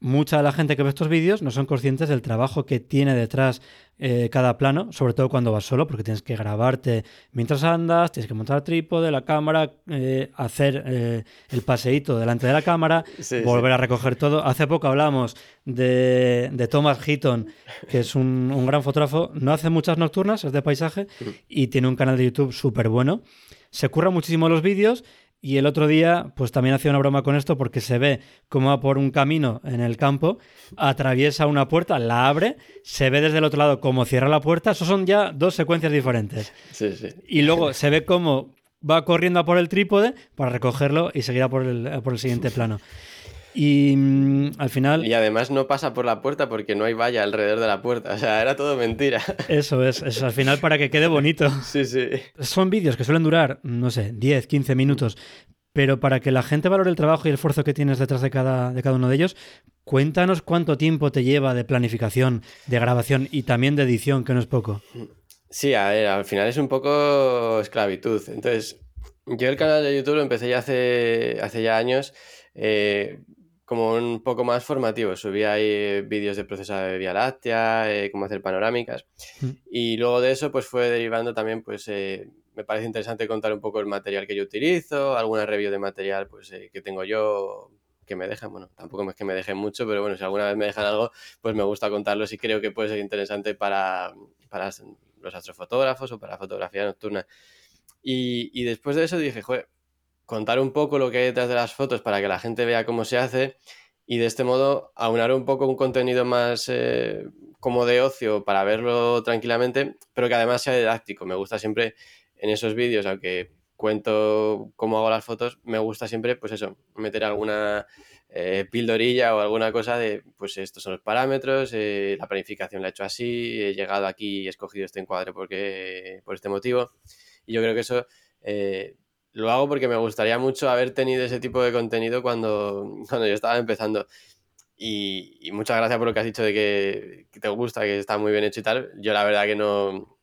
mucha de la gente que ve estos vídeos no son conscientes del trabajo que tiene detrás eh, cada plano, sobre todo cuando vas solo, porque tienes que grabarte mientras andas, tienes que montar el trípode, la cámara, eh, hacer eh, el paseíto delante de la cámara, volver a recoger todo. Hace poco hablamos de, Thomas Heaton, que es un, un, gran fotógrafo, no hace muchas nocturnas, es de paisaje, y tiene un canal de YouTube súper bueno. Se curra muchísimo los vídeos y el otro día, pues también hacía una broma con esto porque se ve cómo va por un camino en el campo, atraviesa una puerta, la abre, se ve desde el otro lado cómo cierra la puerta. Eso son ya dos secuencias diferentes. Sí, sí. Y luego se ve cómo va corriendo a por el trípode para recogerlo y seguir por el, por el siguiente plano. Y mm, al final. Y además no pasa por la puerta porque no hay valla alrededor de la puerta. O sea, era todo mentira. Eso es, eso al final para que quede bonito. Sí, sí. Son vídeos que suelen durar, no sé, 10, 15 minutos. Pero para que la gente valore el trabajo y el esfuerzo que tienes detrás de cada, de cada uno de ellos, cuéntanos cuánto tiempo te lleva de planificación, de grabación y también de edición, que no es poco. Sí, a ver, al final es un poco esclavitud. Entonces, yo el canal de YouTube lo empecé ya hace, hace ya años. Eh, como un poco más formativo. Subí ahí vídeos de proceso de Vía Láctea, eh, cómo hacer panorámicas. Mm. Y luego de eso, pues fue derivando también, pues eh, me parece interesante contar un poco el material que yo utilizo, alguna review de material pues eh, que tengo yo que me dejan, bueno, tampoco es que me dejen mucho, pero bueno, si alguna vez me dejan algo, pues me gusta contarlo y creo que puede ser interesante para, para los astrofotógrafos o para fotografía nocturna. Y, y después de eso dije, joder, contar un poco lo que hay detrás de las fotos para que la gente vea cómo se hace y de este modo aunar un poco un contenido más eh, como de ocio para verlo tranquilamente, pero que además sea didáctico. Me gusta siempre en esos vídeos, aunque cuento cómo hago las fotos, me gusta siempre, pues eso, meter alguna eh, pildorilla o alguna cosa de, pues estos son los parámetros, eh, la planificación la he hecho así, he llegado aquí y he escogido este encuadre porque, por este motivo. Y yo creo que eso eh, lo hago porque me gustaría mucho haber tenido ese tipo de contenido cuando, cuando yo estaba empezando. Y, muchas gracias por lo que has dicho de que, te gusta, que está muy bien hecho y tal. Yo la verdad que no...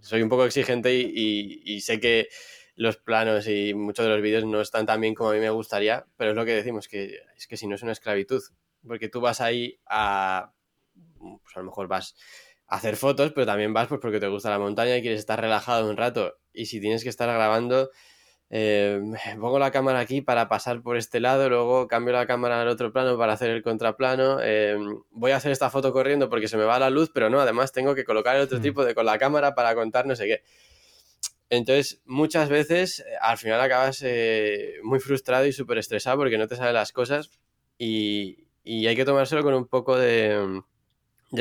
Soy un poco exigente y sé que los planos y muchos de los vídeos no están tan bien como a mí me gustaría, pero es lo que decimos, que es que si no es una esclavitud, porque tú vas ahí a, pues a lo mejor vas a hacer fotos, pero también vas pues porque te gusta la montaña y quieres estar relajado un rato, y si tienes que estar grabando, eh, pongo la cámara aquí para pasar por este lado, luego cambio la cámara al otro plano para hacer el contraplano, eh, voy a hacer esta foto corriendo porque se me va la luz, pero no, además tengo que colocar el otro mm. tipo de con la cámara para contar no sé qué. Entonces, muchas veces eh, al final acabas eh, muy frustrado y súper estresado porque no te salen las cosas y, hay que tomárselo con un poco de,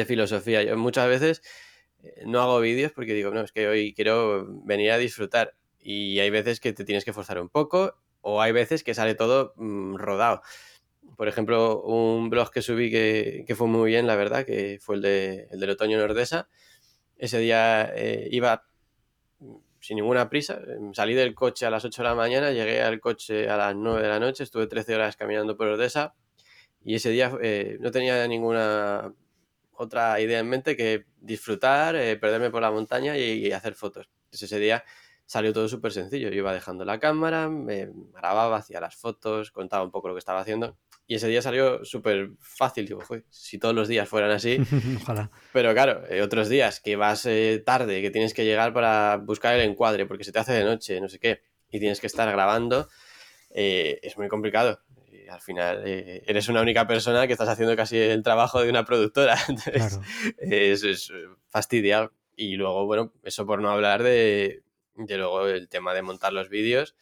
filosofía. Yo muchas veces eh, no hago vídeos porque digo, no, es que hoy quiero venir a disfrutar y hay veces que te tienes que forzar un poco o hay veces que sale todo mm, rodado. Por ejemplo, un blog que subí que, fue muy bien, la verdad, que fue el, de, el del otoño nordesa. Ese día iba sin ninguna prisa. Em, salí del coche a las 8 de la mañana, llegué al coche a las 9 de la noche, estuve 13 horas caminando por Odessa y ese día eh, no tenía ninguna otra idea en mente que disfrutar, eh, perderme por la montaña y, hacer fotos. Entonces ese día salió todo súper sencillo. Yo iba dejando la cámara, me grababa, hacía las fotos, contaba un poco lo que estaba haciendo y ese día salió súper fácil. Digo, si todos los días fueran así. Ojalá. Pero claro, eh, otros días que vas eh, tarde, que tienes que llegar para buscar el encuadre porque se te hace de noche, no sé qué, y tienes que estar grabando, eh, es muy complicado. al final eres una única persona que estás haciendo casi el trabajo de una productora. Entonces, es, es fastidiado. Y luego, bueno, eso por no hablar de, de luego el tema de montar los vídeos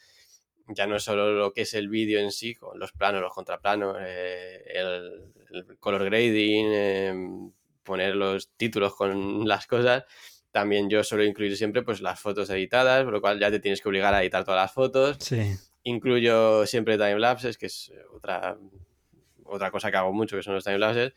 ya no es solo lo que es el vídeo en sí, con los planos, los contraplanos, eh, el, color grading, em, poner los títulos con las cosas. También yo suelo incluir siempre pues, las fotos editadas, por lo cual ya te tienes que obligar a editar todas las fotos. Incluyo siempre timelapses, que es otra, otra cosa que hago mucho, que son los timelapses.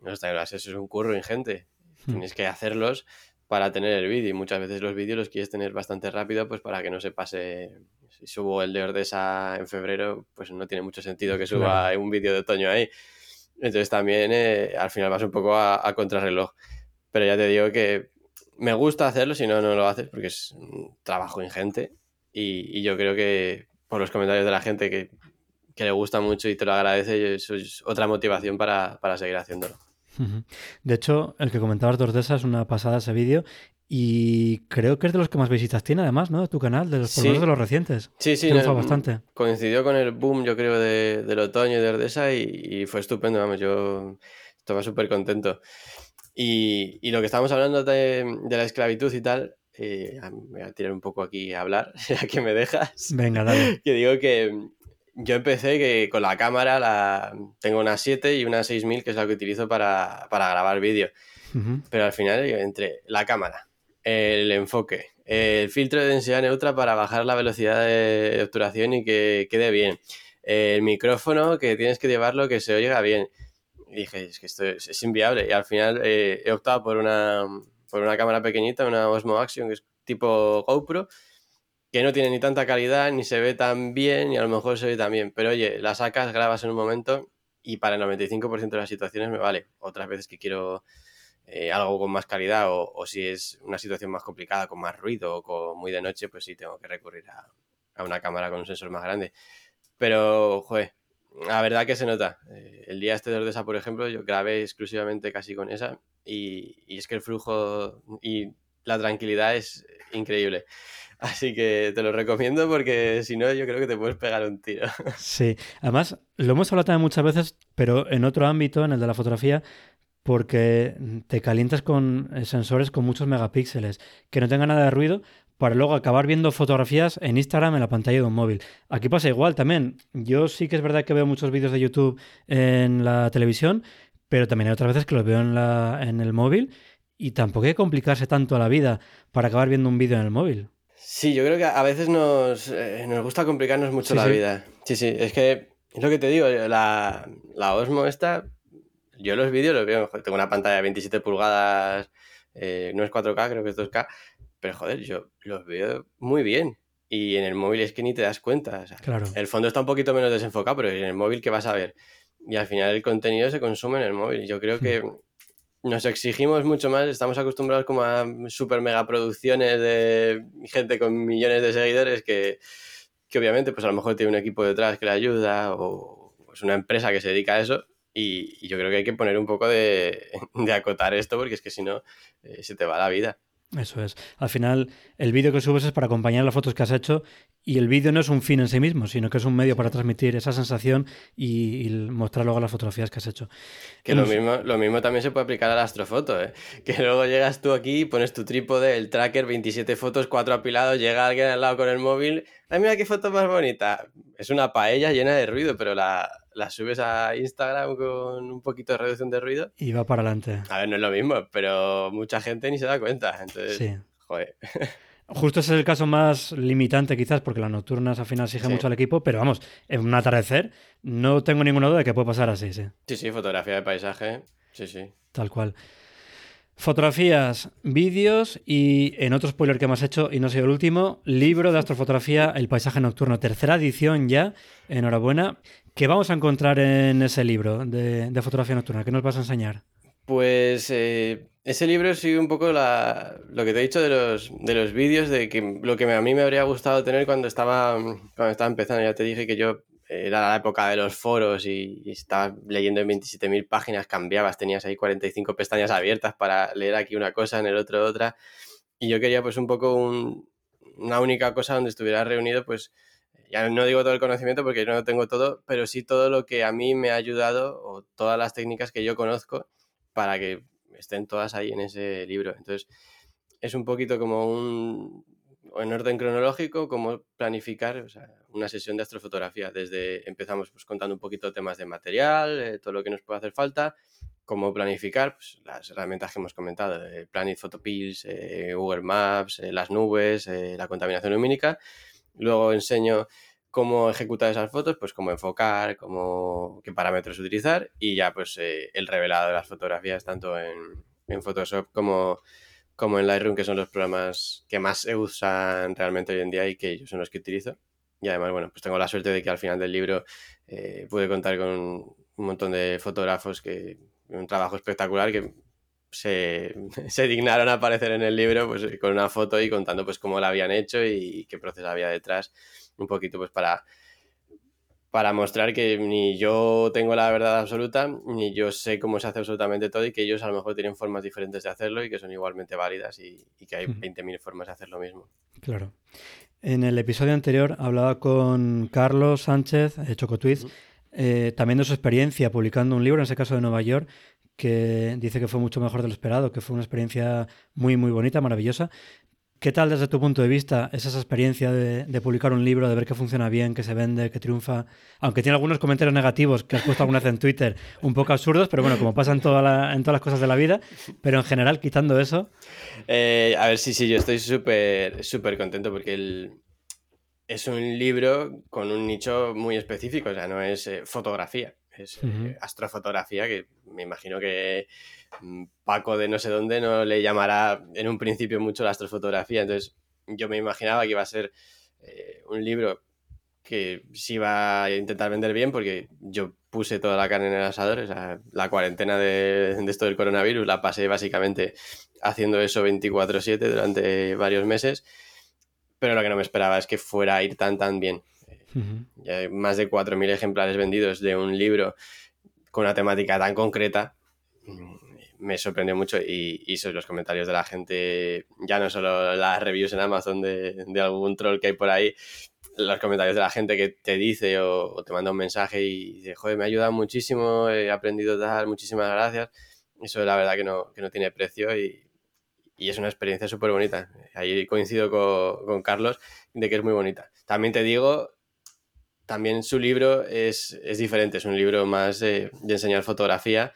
Los timelapses es un curro ingente. Hmm. Tienes que hacerlos para tener el vídeo. Y muchas veces los vídeos los quieres tener bastante rápido, pues para que no se pase si subo el de Ordesa en febrero, pues no tiene mucho sentido que suba un vídeo de otoño ahí. Entonces también eh, al final vas un poco a, contrarreloj. Pero ya te digo que me gusta hacerlo, si no, no lo haces, porque es un trabajo ingente. Y, yo creo que por los comentarios de la gente que, le gusta mucho y te lo agradece, eso es otra motivación para, para seguir haciéndolo. De hecho, el que comentabas de Ordesa es una pasada ese vídeo y creo que es de los que más visitas tiene, además, ¿no? Tu canal, de los, de los recientes. Sí, sí. bastante. Coincidió con el boom, yo creo, de, del otoño y de Ordesa y, fue estupendo, vamos, yo estaba súper contento. Y, y, lo que estábamos hablando de, de la esclavitud y tal, eh, me voy a tirar un poco aquí a hablar, ya que me dejas. Venga, dale. que digo que yo empecé que con la cámara la, tengo una 7 y una 6000, que es la que utilizo para, para grabar vídeo. Pero al final, entre la cámara, el enfoque, el filtro de densidad neutra para bajar la velocidad de obturación y que quede bien, el micrófono que tienes que llevarlo que se oiga bien. Y dije, es que esto es, inviable. Y al final eh, he optado por una, por una cámara pequeñita, una Osmo Action, que es tipo GoPro, que no tiene ni tanta calidad, ni se ve tan bien, ni a lo mejor se ve tan bien. Pero oye, la sacas, grabas en un momento y para el 95% de las situaciones me vale. Otras veces que quiero eh, algo con más calidad o, si es una situación más complicada, con más ruido o con muy de noche, pues sí tengo que recurrir a, una cámara con un sensor más grande. Pero, joder, la verdad que se nota. Eh, el día este de Ordesa, por ejemplo, yo grabé exclusivamente casi con esa y, es que el flujo y la tranquilidad es increíble. Así que te lo recomiendo porque si no, yo creo que te puedes pegar un tiro. Sí, además lo hemos hablado también muchas veces, pero en otro ámbito, en el de la fotografía, porque te calientas con sensores con muchos megapíxeles, que no tengan nada de ruido, para luego acabar viendo fotografías en Instagram en la pantalla de un móvil. Aquí pasa igual también. Yo sí que es verdad que veo muchos vídeos de YouTube en la televisión, pero también hay otras veces que los veo en, la, en el móvil y tampoco hay que complicarse tanto la vida para acabar viendo un vídeo en el móvil. Sí, yo creo que a veces nos, eh, nos gusta complicarnos mucho la vida. Sí, sí, es que es lo que te digo, la, la Osmo esta, yo los vídeos los veo, tengo una pantalla de 27 pulgadas, eh, no es 4K, creo que es 2K, pero joder, yo los veo muy bien. Y en el móvil es que ni te das cuenta. claro. El fondo está un poquito menos desenfocado, pero en el móvil, ¿qué vas a ver? Y al final el contenido se consume en el móvil. Yo creo que. Nos exigimos mucho más, estamos acostumbrados como a super mega producciones de gente con millones de seguidores que, que obviamente pues a lo mejor tiene un equipo detrás que le ayuda o es una empresa que se dedica a eso y, yo creo que hay que poner un poco de, de acotar esto porque es que si no eh, se te va la vida. Eso es. Al final, el vídeo que subes es para acompañar las fotos que has hecho y el vídeo no es un fin en sí mismo, sino que es un medio para transmitir esa sensación y, mostrar luego las fotografías que has hecho. Que lo mismo, lo mismo también se puede aplicar a la astrofoto, ¿eh? Que luego llegas tú aquí, pones tu trípode, el tracker, 27 fotos, 4 apilados, llega alguien al lado con el móvil. ¡Ay, mira qué foto más bonita! Es una paella llena de ruido, pero la, la subes a Instagram con un poquito de reducción de ruido. Y va para adelante. A ver, no es lo mismo, pero mucha gente ni se da cuenta. Entonces, sí. joder. Justo ese es el caso más limitante quizás, porque las nocturnas al final exige mucho al equipo, pero vamos, en un atardecer no tengo ninguna duda de que puede pasar así, sí. Sí, sí, fotografía de paisaje, sí, sí. Tal cual. Fotografías, vídeos y en otro spoiler que hemos hecho, y no sé el último, libro de astrofotografía, El paisaje nocturno, tercera edición ya, enhorabuena. ¿Qué vamos a encontrar en ese libro de, fotografía nocturna? ¿Qué nos vas a enseñar? Pues eh, ese libro sigue un poco lo que te he dicho de los, de los vídeos, de que lo que a mí me habría gustado tener cuando estaba, cuando estaba empezando. Ya te dije que yo era la época de los foros y, estaba leyendo en 27.000 páginas, cambiabas, tenías ahí 45 pestañas abiertas para leer aquí una cosa, en el otro otra. Y yo quería pues un poco una única cosa donde estuviera reunido pues ya no digo todo el conocimiento porque yo no tengo todo, pero sí todo lo que a mí me ha ayudado o todas las técnicas que yo conozco para que estén todas ahí en ese libro. Entonces, es un poquito como un, en orden cronológico, como planificar una sesión de astrofotografía. Desde empezamos pues, contando un poquito temas de material, eh, todo lo que nos puede hacer falta, cómo planificar pues, las herramientas que hemos comentado, eh, Planet Photopills, eh, Google Maps, las nubes, la contaminación lumínica Luego enseño cómo ejecutar esas fotos, pues cómo enfocar, cómo, qué parámetros utilizar y ya pues eh, el revelado de las fotografías tanto en, Photoshop como, como en Lightroom, que son los programas que más se usan realmente hoy en día y que ellos son los que utilizo. Y además, bueno, pues tengo la suerte de que al final del libro eh, pude contar con un montón de fotógrafos que un trabajo espectacular que se, se, dignaron a aparecer en el libro pues, con una foto y contando pues cómo la habían hecho y qué proceso había detrás, un poquito pues para, para mostrar que ni yo tengo la verdad absoluta, ni yo sé cómo se hace absolutamente todo y que ellos a lo mejor tienen formas diferentes de hacerlo y que son igualmente válidas y, que hay 20.000 formas de hacer lo mismo. Claro. En el episodio anterior hablaba con Carlos Sánchez, de Chocotwist, eh, también de su experiencia publicando un libro, en ese caso de Nueva York, que dice que fue mucho mejor de lo esperado, que fue una experiencia muy, muy bonita, maravillosa. ¿Qué tal desde tu punto de vista es esa experiencia de, publicar un libro, de ver que funciona bien, que se vende, que triunfa? Aunque tiene algunos comentarios negativos que has puesto alguna vez en Twitter, un poco absurdos, pero bueno, como pasa en, toda en todas las cosas de la vida, pero en general, quitando eso. Eh, a ver, sí, sí, yo estoy súper, súper contento porque es un libro con un nicho muy específico, o sea, no es eh, fotografía es eh, astrofotografía, que me imagino que mm, Paco de no sé dónde no le llamará en un principio mucho la astrofotografía. Entonces yo me imaginaba que iba a ser eh, un libro que sí iba a intentar vender bien porque yo puse toda la carne en el asador. O sea, la cuarentena de, esto del coronavirus la pasé básicamente haciendo eso 24/7 durante varios meses. Pero lo que no me esperaba es que fuera a ir tan tan bien hay más de 4.000 ejemplares vendidos de un libro con una temática tan concreta. Me sorprendió mucho y, y los comentarios de la gente, ya no solo las reviews en Amazon de, algún troll que hay por ahí, los comentarios de la gente que te dice o, te manda un mensaje y dice, joder, me ha ayudado muchísimo, he aprendido tal, muchísimas gracias. Eso la verdad que no, que no tiene precio y, es una experiencia súper bonita. Ahí coincido con, Carlos de que es muy bonita. También te digo, también su libro es, diferente, es un libro más de, enseñar fotografía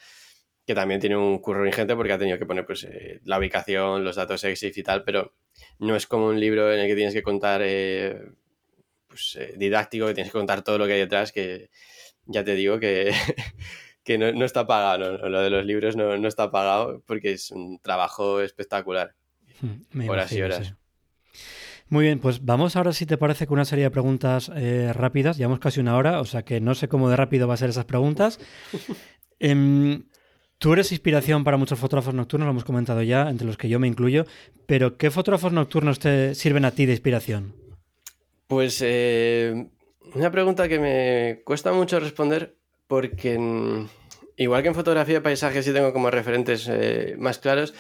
que también tiene un curro ingente porque ha tenido que poner pues, eh, la ubicación, los datos EXIF y tal, pero no es como un libro en el que tienes que contar eh, pues, eh, didáctico, que tienes que contar todo lo que hay detrás, que ya te digo que, que no, está pagado, lo de los libros no, está pagado porque es un trabajo espectacular. Hmm, horas y horas. Muy bien, pues vamos ahora si te parece con una serie de preguntas eh, rápidas. Llevamos casi una hora, o sea que no sé cómo de rápido va a ser esas preguntas. Em, tú eres inspiración para muchos fotógrafos nocturnos, lo hemos comentado ya, entre los que yo me incluyo, pero ¿qué fotógrafos nocturnos te sirven a ti de inspiración? Pues eh, una pregunta que me cuesta mucho responder porque igual que en fotografía de paisaje sí tengo como referentes eh, más claros,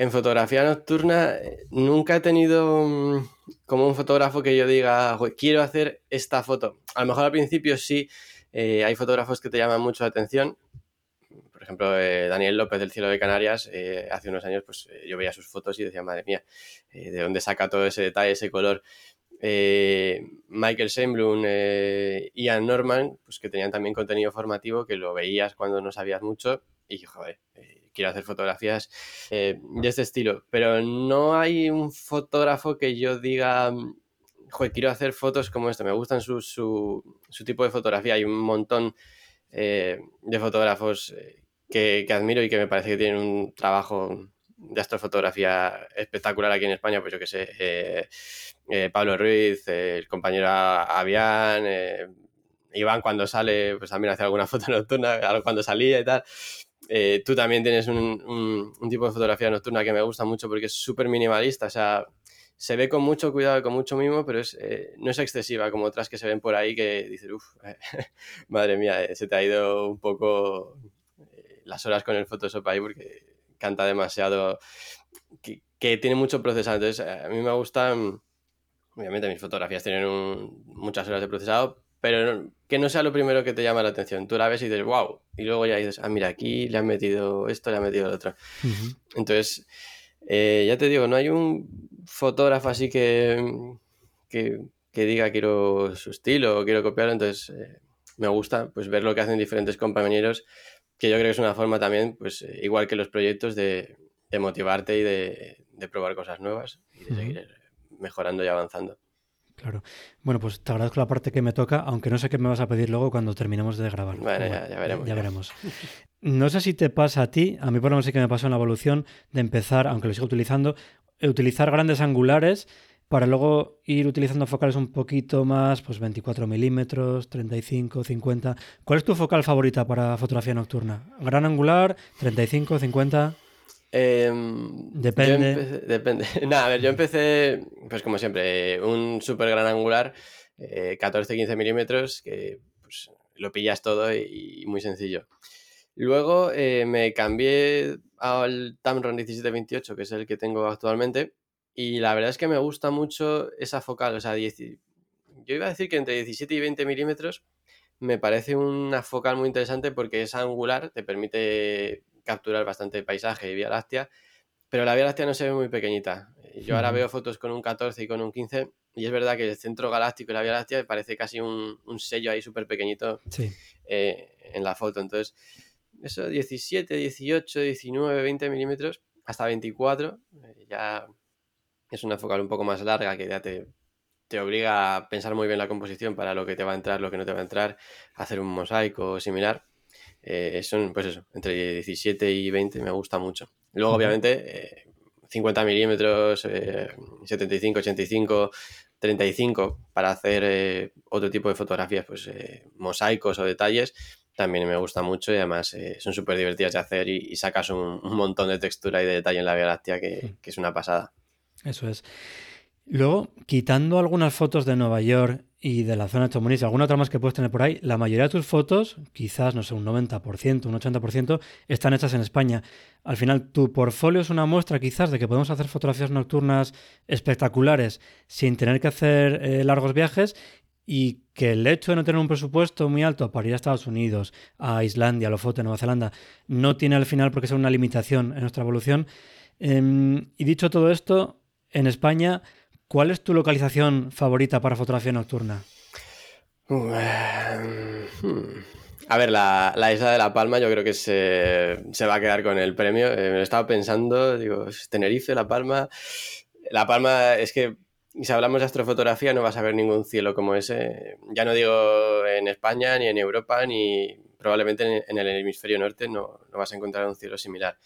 en fotografía nocturna eh, nunca he tenido mm, como un fotógrafo que yo diga, quiero hacer esta foto. A lo mejor al principio sí, hay fotógrafos que te llaman mucho la atención. Por ejemplo, Daniel López del Cielo de Canarias, hace unos años pues yo veía sus fotos y decía, madre mía, ¿de dónde saca todo ese detalle, ese color? Eh, Michael eh, Ian Norman, pues que tenían también contenido formativo que lo veías cuando no sabías mucho y joder, eh, quiero hacer fotografías de este estilo, pero no hay un fotógrafo que yo diga, joder, quiero hacer fotos como esto, me gustan su, su, tipo de fotografía, hay un montón de fotógrafos que, que admiro y que me parece que tienen un trabajo de astrofotografía espectacular aquí en España, pues yo que sé, eh, eh, Pablo Ruiz, el compañero Avián, eh, Iván cuando sale, pues también hace alguna foto nocturna, cuando salía y tal. Tú también tienes un, tipo de fotografía nocturna que me gusta mucho porque es súper minimalista, o sea, se ve con mucho cuidado y con mucho mimo, pero es, no es excesiva como otras que se ven por ahí que dices, uff, madre mía, se te ha ido un poco las horas con el Photoshop ahí porque canta demasiado, que, tiene mucho procesado. Entonces, a mí me gustan, obviamente mis fotografías tienen muchas horas de procesado, pero que no sea lo primero que te llama la atención. Tú la ves y dices, wow, y luego ya dices, ah, mira, aquí le han metido esto, le han metido lo otro. Entonces, eh, ya te digo, no hay un fotógrafo así que, que, diga quiero su estilo o quiero copiarlo, entonces eh, me gusta pues ver lo que hacen diferentes compañeros que yo creo que es una forma también, pues eh, igual que los proyectos, de, motivarte y de, probar cosas nuevas y de seguir mejorando y avanzando. Claro. Bueno, pues te agradezco la parte que me toca, aunque no sé qué me vas a pedir luego cuando terminemos de grabar. Bueno, ya, veremos. Ya, veremos. No sé si te pasa a ti, a mí por lo menos sí que me pasó en la evolución de empezar, aunque lo sigo utilizando, utilizar grandes angulares para luego ir utilizando focales un poquito más, pues 24 milímetros, 35, 50. ¿Cuál es tu focal favorita para fotografía nocturna? ¿Gran angular, 35, 50? Depende. depende. Nada, a ver, yo empecé, pues como siempre, un súper gran angular, 14-15 eh, milímetros, que pues, lo pillas todo y, muy sencillo. Luego eh, me cambié al Tamron 1728, que es el que tengo actualmente, y la verdad es que me gusta mucho esa focal, o sea, yo iba a decir que entre 17 y 20 milímetros me parece una focal muy interesante porque es angular, te permite capturar bastante paisaje y Vía Láctea, pero la Vía Láctea no se ve muy pequeñita. Yo ahora veo fotos con un 14 y con un 15 y es verdad que el centro galáctico y la Vía Láctea parece casi un, sello ahí súper pequeñito eh, en la foto. Entonces, eso 17, 18, 19, 20 milímetros, hasta 24, eh, ya es una focal un poco más larga que ya te, te obliga a pensar muy bien la composición para lo que te va a entrar, lo que no te va a entrar, hacer un mosaico similar. Eh, son, pues eso, entre 17 y 20 me gusta mucho. Luego, obviamente, 50 eh, milímetros, 75, 85, 35 para hacer eh, otro tipo de fotografías, pues mosaicos o detalles, también me gusta mucho y además son súper divertidas de hacer y, sacas un, montón de textura y de detalle en la Vía Láctea que es una pasada. Eso es. Luego, quitando algunas fotos de Nueva York y de la zona de Chamonix, alguna otra más que puedes tener por ahí, la mayoría de tus fotos, quizás, no sé, un 90%, un 80%, están hechas en España. Al final, tu portfolio es una muestra quizás de que podemos hacer fotografías nocturnas espectaculares sin tener que hacer eh, largos viajes y que el hecho de no tener un presupuesto muy alto para ir a Estados Unidos, a Islandia, a Lofoten, Nueva Zelanda, no tiene al final porque sea una limitación en nuestra evolución Em, y dicho todo esto, en España, ¿cuál es tu localización favorita para fotografía nocturna? Em, hmm. A ver, la, isla de La Palma yo creo que se, va a quedar con el premio. Eh, me lo estaba pensando, digo, Tenerife, La Palma. La Palma es que si hablamos de astrofotografía no vas a ver ningún cielo como ese. Ya no digo en España, ni en Europa, ni probablemente en, el hemisferio norte no, no vas a encontrar un cielo similar.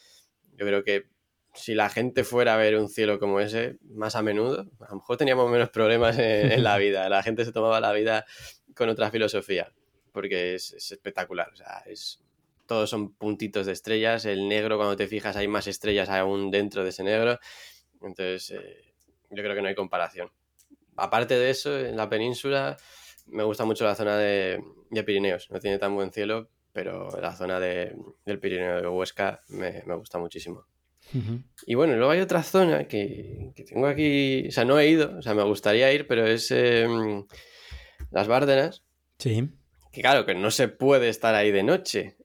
Yo creo que si la gente fuera a ver un cielo como ese más a menudo, a lo mejor teníamos menos problemas en la vida. La gente se tomaba la vida con otra filosofía porque es, espectacular. O sea, es, todos son puntitos de estrellas. El negro, cuando te fijas, hay más estrellas aún dentro de ese negro. Entonces, eh, yo creo que no hay comparación. Aparte de eso, en la península me gusta mucho la zona de, Pirineos. No tiene tan buen cielo, pero la zona de, del Pirineo de Huesca me, gusta muchísimo. Y bueno, luego hay otra zona que, tengo aquí, o sea, no he ido, o sea, me gustaría ir, pero es em, las Bárdenas. Sí que claro, que no se puede estar ahí de noche.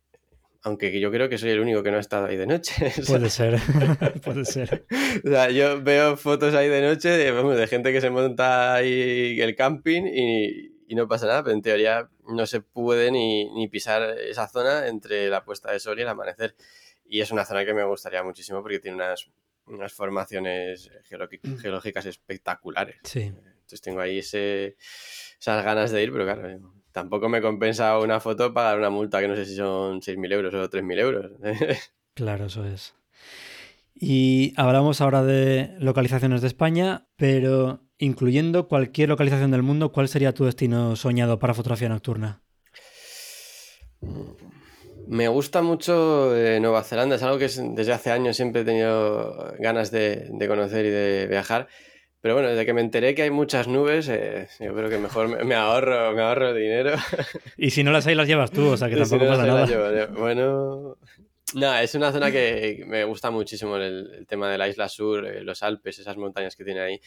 Aunque yo creo que soy el único que no ha estado ahí de noche. Puede ser, puede ser. O sea, yo veo fotos ahí de noche de, gente que se monta ahí el camping y, no pasa nada, pero en teoría no se puede ni, pisar esa zona entre la puesta de sol y el amanecer. Y es una zona que me gustaría muchísimo porque tiene unas, unas formaciones geológicas espectaculares. Sí. Entonces tengo ahí ese, esas ganas de ir, pero claro, tampoco me compensa una foto pagar una multa que no sé si son 6.000 euros o 3.000 euros. claro, eso es. Y hablamos ahora de localizaciones de España, pero incluyendo cualquier localización del mundo, ¿cuál sería tu destino soñado para fotografía nocturna? Me gusta mucho eh, Nueva Zelanda, es algo que desde hace años siempre he tenido ganas de conocer y de viajar. Pero bueno, desde que me enteré que hay muchas nubes, eh, yo creo que mejor me, ahorro, me ahorro dinero. Y si no las hay, las llevas tú, o sea que tampoco pasa nada. bueno, no, es una zona que me gusta muchísimo el, tema de la isla sur, eh, los Alpes, esas montañas que tiene ahí.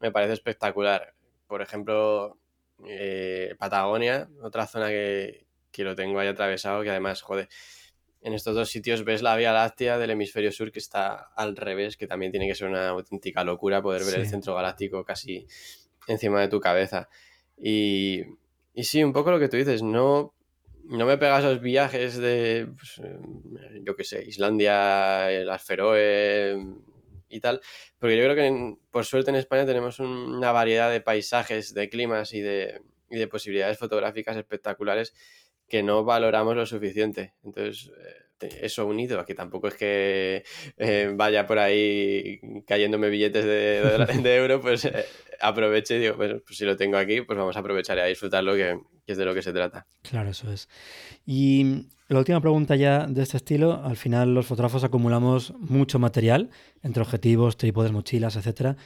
Me parece espectacular. Por ejemplo, eh, Patagonia, otra zona que, que lo tengo ahí atravesado, que además, joder, en estos dos sitios ves la Vía Láctea del hemisferio sur que está al revés, que también tiene que ser una auténtica locura poder ver el centro galáctico casi encima de tu cabeza. Y, y, sí, un poco lo que tú dices, no, no me pega esos viajes de, pues, yo qué sé, Islandia, las Feroe y tal, porque yo creo que por suerte en España tenemos una variedad de paisajes, de climas y de, y de posibilidades fotográficas espectaculares que no valoramos lo suficiente. Entonces, eh, eso unido a que tampoco es que eh, vaya por ahí cayéndome billetes de, de, euro, pues eh, aproveche y digo, pues, pues, si lo tengo aquí, pues vamos a aprovechar y a disfrutarlo, que, que es de lo que se trata. Claro, eso es. Y la última pregunta ya de este estilo, al final los fotógrafos acumulamos mucho material, entre objetivos, trípodes, mochilas, etcétera.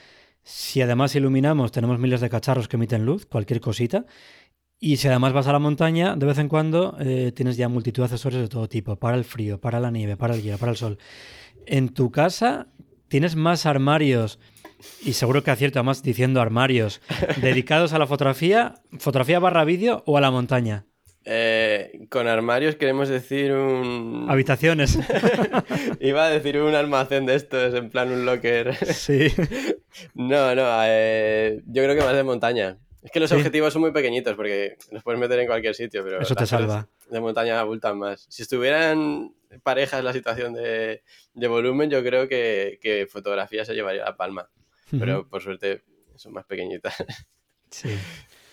Si además iluminamos, tenemos miles de cacharros que emiten luz, cualquier cosita, y si además vas a la montaña, de vez en cuando eh, tienes ya multitud de accesorios de todo tipo, para el frío, para la nieve, para el hielo, para el sol. En tu casa tienes más armarios, y seguro que acierto además diciendo armarios, dedicados a la fotografía, fotografía barra vídeo o a la montaña. Eh, con armarios queremos decir un... Habitaciones. Iba a decir un almacén de estos, en plan un locker. Sí. no, no, eh, yo creo que más de montaña. Es que los objetivos son muy pequeñitos porque los puedes meter en cualquier sitio, pero eso te salva. De montaña abultan más. Si estuvieran parejas la situación de, volumen, yo creo que, fotografía se llevaría la palma. Pero por suerte son más pequeñitas. Sí.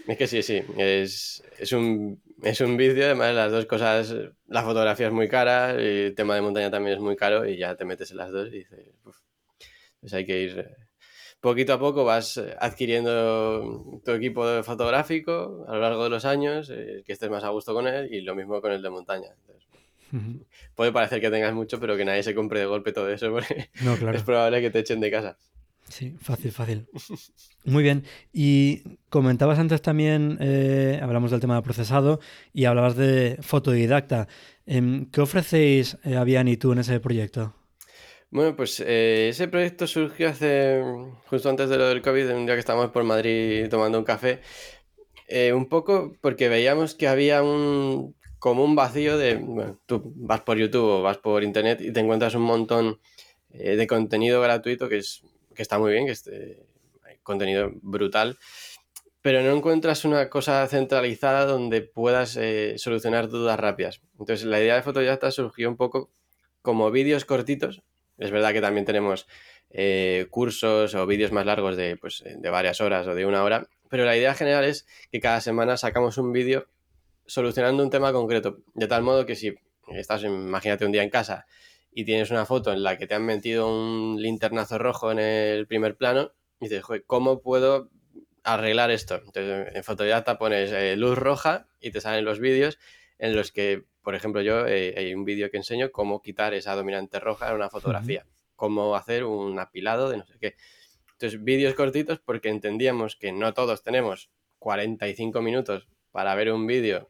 Es que sí, sí. Es, un, es un vicio. Además, las dos cosas. La fotografía es muy cara, y el tema de montaña también es muy caro, y ya te metes en las dos y dices. pues hay que ir poquito a poco vas eh, adquiriendo tu equipo fotográfico a lo largo de los años, eh, que estés más a gusto con él y lo mismo con el de montaña. Puede parecer que tengas mucho, pero que nadie se compre de golpe todo eso porque es probable que te echen de casa. Sí, fácil, fácil. Muy bien. Y comentabas antes también, eh, hablamos del tema del procesado y hablabas de fotodidacta. Em, ¿Qué ofrecéis, Avian y tú, en ese proyecto? Bueno, pues eh, ese proyecto surgió hace justo antes de lo del COVID, un día que estábamos por Madrid tomando un café, eh, un poco porque veíamos que había un como un vacío de, bueno, tú vas por YouTube o vas por Internet y te encuentras un montón eh, de contenido gratuito que, es, que está muy bien, que es contenido brutal, pero no encuentras una cosa centralizada donde puedas solucionar dudas rápidas. Entonces la idea de Fotoyata surgió un poco como vídeos cortitos. Es verdad que también tenemos eh, cursos o vídeos más largos de, pues, de varias horas o de una hora, pero la idea general es que cada semana sacamos un vídeo solucionando un tema concreto, de tal modo que si estás, imagínate un día en casa y tienes una foto en la que te han metido un linternazo rojo en el primer plano, y dices, ¿cómo puedo arreglar esto? Entonces, en Fotodata pones eh, luz roja y te salen los vídeos en los que, por ejemplo, yo eh, hay un vídeo que enseño cómo quitar esa dominante roja en una fotografía, cómo hacer un apilado de no sé qué. Entonces, vídeos cortitos porque entendíamos que no todos tenemos 45 minutos para ver un vídeo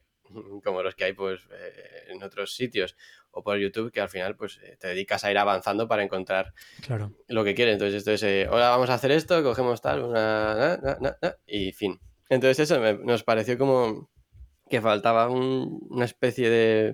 como los que hay pues eh, en otros sitios o por YouTube que al final pues eh, te dedicas a ir avanzando para encontrar claro. lo que quieres. Entonces esto es, eh, hola, vamos a hacer esto, cogemos tal, una... y fin. Entonces eso nos pareció como que faltaba una especie de,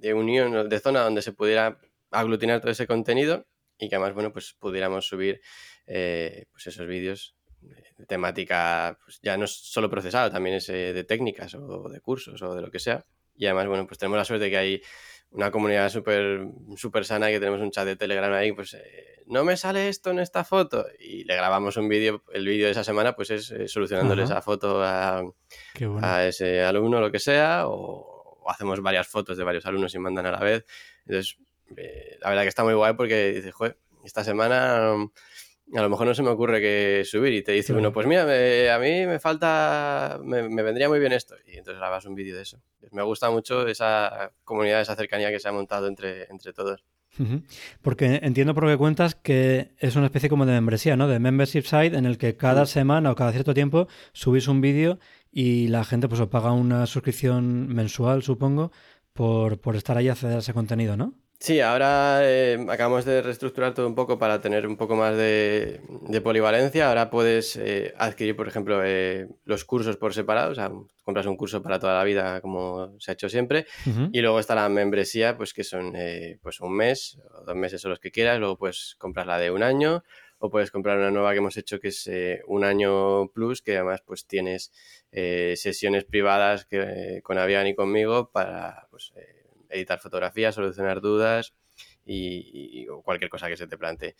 de unión, de zona donde se pudiera aglutinar todo ese contenido y que además, bueno, pues pudiéramos subir pues esos vídeos de temática, pues ya no solo procesado, también es de técnicas o de cursos o de lo que sea. Y además, bueno, pues tenemos la suerte de que hay una comunidad súper super sana que tenemos un chat de Telegram ahí, pues eh, no me sale esto en esta foto y le grabamos un vídeo, el vídeo de esa semana pues es eh, solucionándole esa foto a, a, ese alumno lo que sea o, hacemos varias fotos de varios alumnos y mandan a la vez. Entonces, eh, la verdad que está muy guay porque dices, joder, esta semana a lo mejor no se me ocurre que subir y te dice uno, pues mira, a mí me falta, me, vendría muy bien esto. Y entonces grabas un vídeo de eso. Me gusta mucho esa comunidad, esa cercanía que se ha montado entre, entre todos. Porque entiendo por lo que cuentas que es una especie como de membresía, ¿no? De membership site en el que cada semana o cada cierto tiempo subís un vídeo y la gente pues os paga una suscripción mensual, supongo, por, por estar ahí y acceder a ese contenido, ¿no? Sí, ahora eh, acabamos de reestructurar todo un poco para tener un poco más de, polivalencia. Ahora puedes eh, adquirir, por ejemplo, eh, los cursos por separado. O sea, compras un curso para toda la vida, como se ha hecho siempre. Y luego está la membresía, pues que son pues un mes o dos meses o los que quieras. Luego puedes comprar la de un año o puedes comprar una nueva que hemos hecho que es un año plus, que además pues tienes sesiones privadas que, con Avian y conmigo para pues, editar fotografías, solucionar dudas y, cualquier cosa que se te plantee.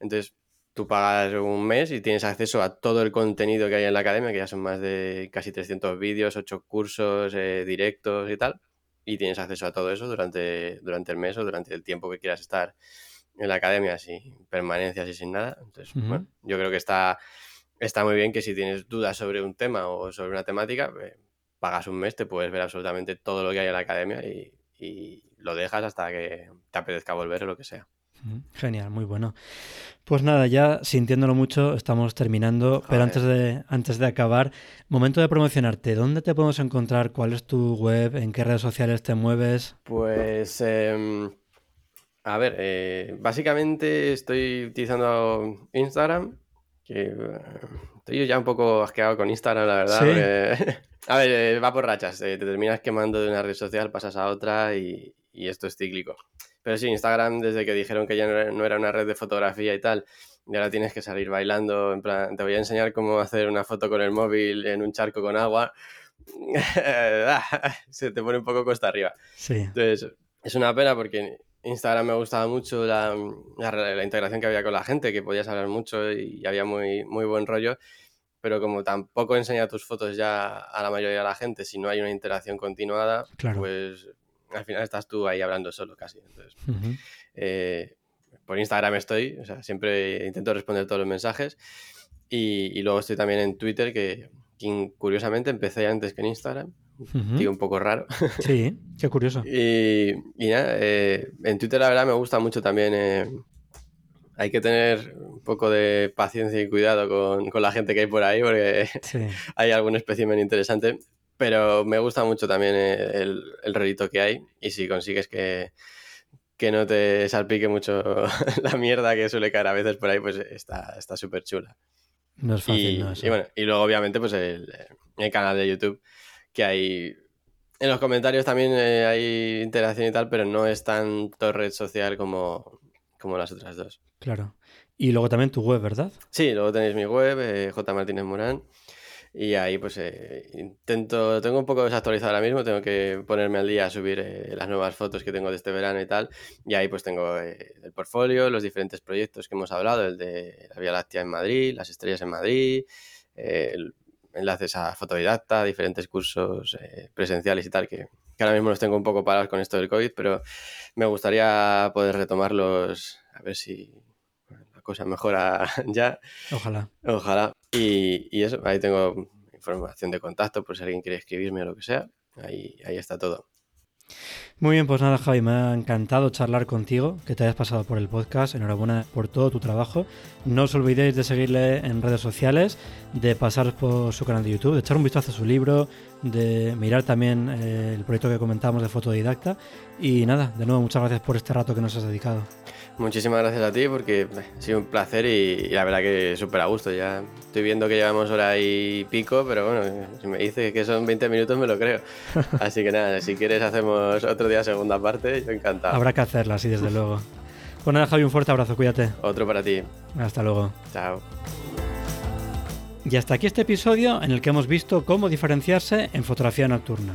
Entonces, tú pagas un mes y tienes acceso a todo el contenido que hay en la academia, que ya son más de casi 300 vídeos, 8 cursos, eh, directos y tal. Y tienes acceso a todo eso durante, durante el mes o durante el tiempo que quieras estar en la academia, sin permanencias y sin nada. Entonces, bueno, yo creo que está, está muy bien que si tienes dudas sobre un tema o sobre una temática, eh, pagas un mes, te puedes ver absolutamente todo lo que hay en la academia y, y lo dejas hasta que te apetezca volver o lo que sea. Genial, muy bueno. Pues nada, ya sintiéndolo mucho, estamos terminando, pero antes de, antes de acabar, momento de promocionarte. ¿Dónde te podemos encontrar? ¿Cuál es tu web? ¿En qué redes sociales te mueves? Pues, em, a ver, eh, básicamente estoy utilizando Instagram, que eh, estoy ya un poco asqueado con Instagram, la verdad. A ver, eh, va por rachas. Eh, te terminas quemando de una red social, pasas a otra y, esto es cíclico. Pero sí, Instagram, desde que dijeron que ya no era, una red de fotografía y tal, y ahora tienes que salir bailando. En plan, te voy a enseñar cómo hacer una foto con el móvil en un charco con agua. Se te pone un poco costa arriba. Sí. Entonces, es una pena porque Instagram me gustaba mucho la, la, integración que había con la gente, que podías hablar mucho y había muy, muy buen rollo pero como tampoco enseña tus fotos ya a la mayoría de la gente, si no hay una interacción continuada, pues al final estás tú ahí hablando solo casi. Entonces, eh, por Instagram estoy, o sea, siempre intento responder todos los mensajes. Y, luego estoy también en Twitter, que, curiosamente empecé antes que en Instagram. Digo, un poco raro. Sí, qué curioso. y, nada, eh, en Twitter la verdad me gusta mucho también eh, hay que tener un poco de paciencia y cuidado con, la gente que hay por ahí, porque hay algún espécimen interesante. Pero me gusta mucho también el, el que hay. Y si consigues que, no te salpique mucho la mierda que suele caer a veces por ahí, pues está súper chula. No es fácil, y, no y, bueno, y luego obviamente pues el, canal de YouTube, que hay... En los comentarios también eh, hay interacción y tal, pero no es tanto red social como, como las otras dos. Claro. Y luego también tu web, ¿verdad? Sí, luego tenéis mi web, eh, J. Martínez Morán. Y ahí pues eh, intento, tengo un poco desactualizado ahora mismo, tengo que ponerme al día a subir eh, las nuevas fotos que tengo de este verano y tal. Y ahí pues tengo eh, el portfolio, los diferentes proyectos que hemos hablado, el de la Vía Láctea en Madrid, las estrellas en Madrid, el- enlaces a fotodidacta, diferentes cursos presenciales y tal, que, que ahora mismo los tengo un poco parados con esto del COVID, pero me gustaría poder retomarlos, a ver si la cosa mejora ya. Ojalá. Ojalá. Y, y eso, ahí tengo información de contacto por si alguien quiere escribirme o lo que sea. Ahí, ahí está todo. Muy bien, pues nada, Javi, me ha encantado charlar contigo, que te hayas pasado por el podcast. Enhorabuena por todo tu trabajo. No os olvidéis de seguirle en redes sociales, de pasar por su canal de YouTube, de echar un vistazo a su libro, de mirar también eh, el proyecto que comentamos de fotodidacta. Y nada, de nuevo, muchas gracias por este rato que nos has dedicado. Muchísimas gracias a ti porque eh, ha sido un placer y, y la verdad que súper a gusto. Ya estoy viendo que llevamos hora y pico, pero bueno, si me dices que son 20 minutos me lo creo. Así que nada, si quieres hacemos otro día segunda parte, yo encantado. Habrá que hacerla, sí, desde luego. Pues nada, Javi, un fuerte abrazo, cuídate. Otro para ti. Hasta luego. Chao. Y hasta aquí este episodio en el que hemos visto cómo diferenciarse en fotografía nocturna.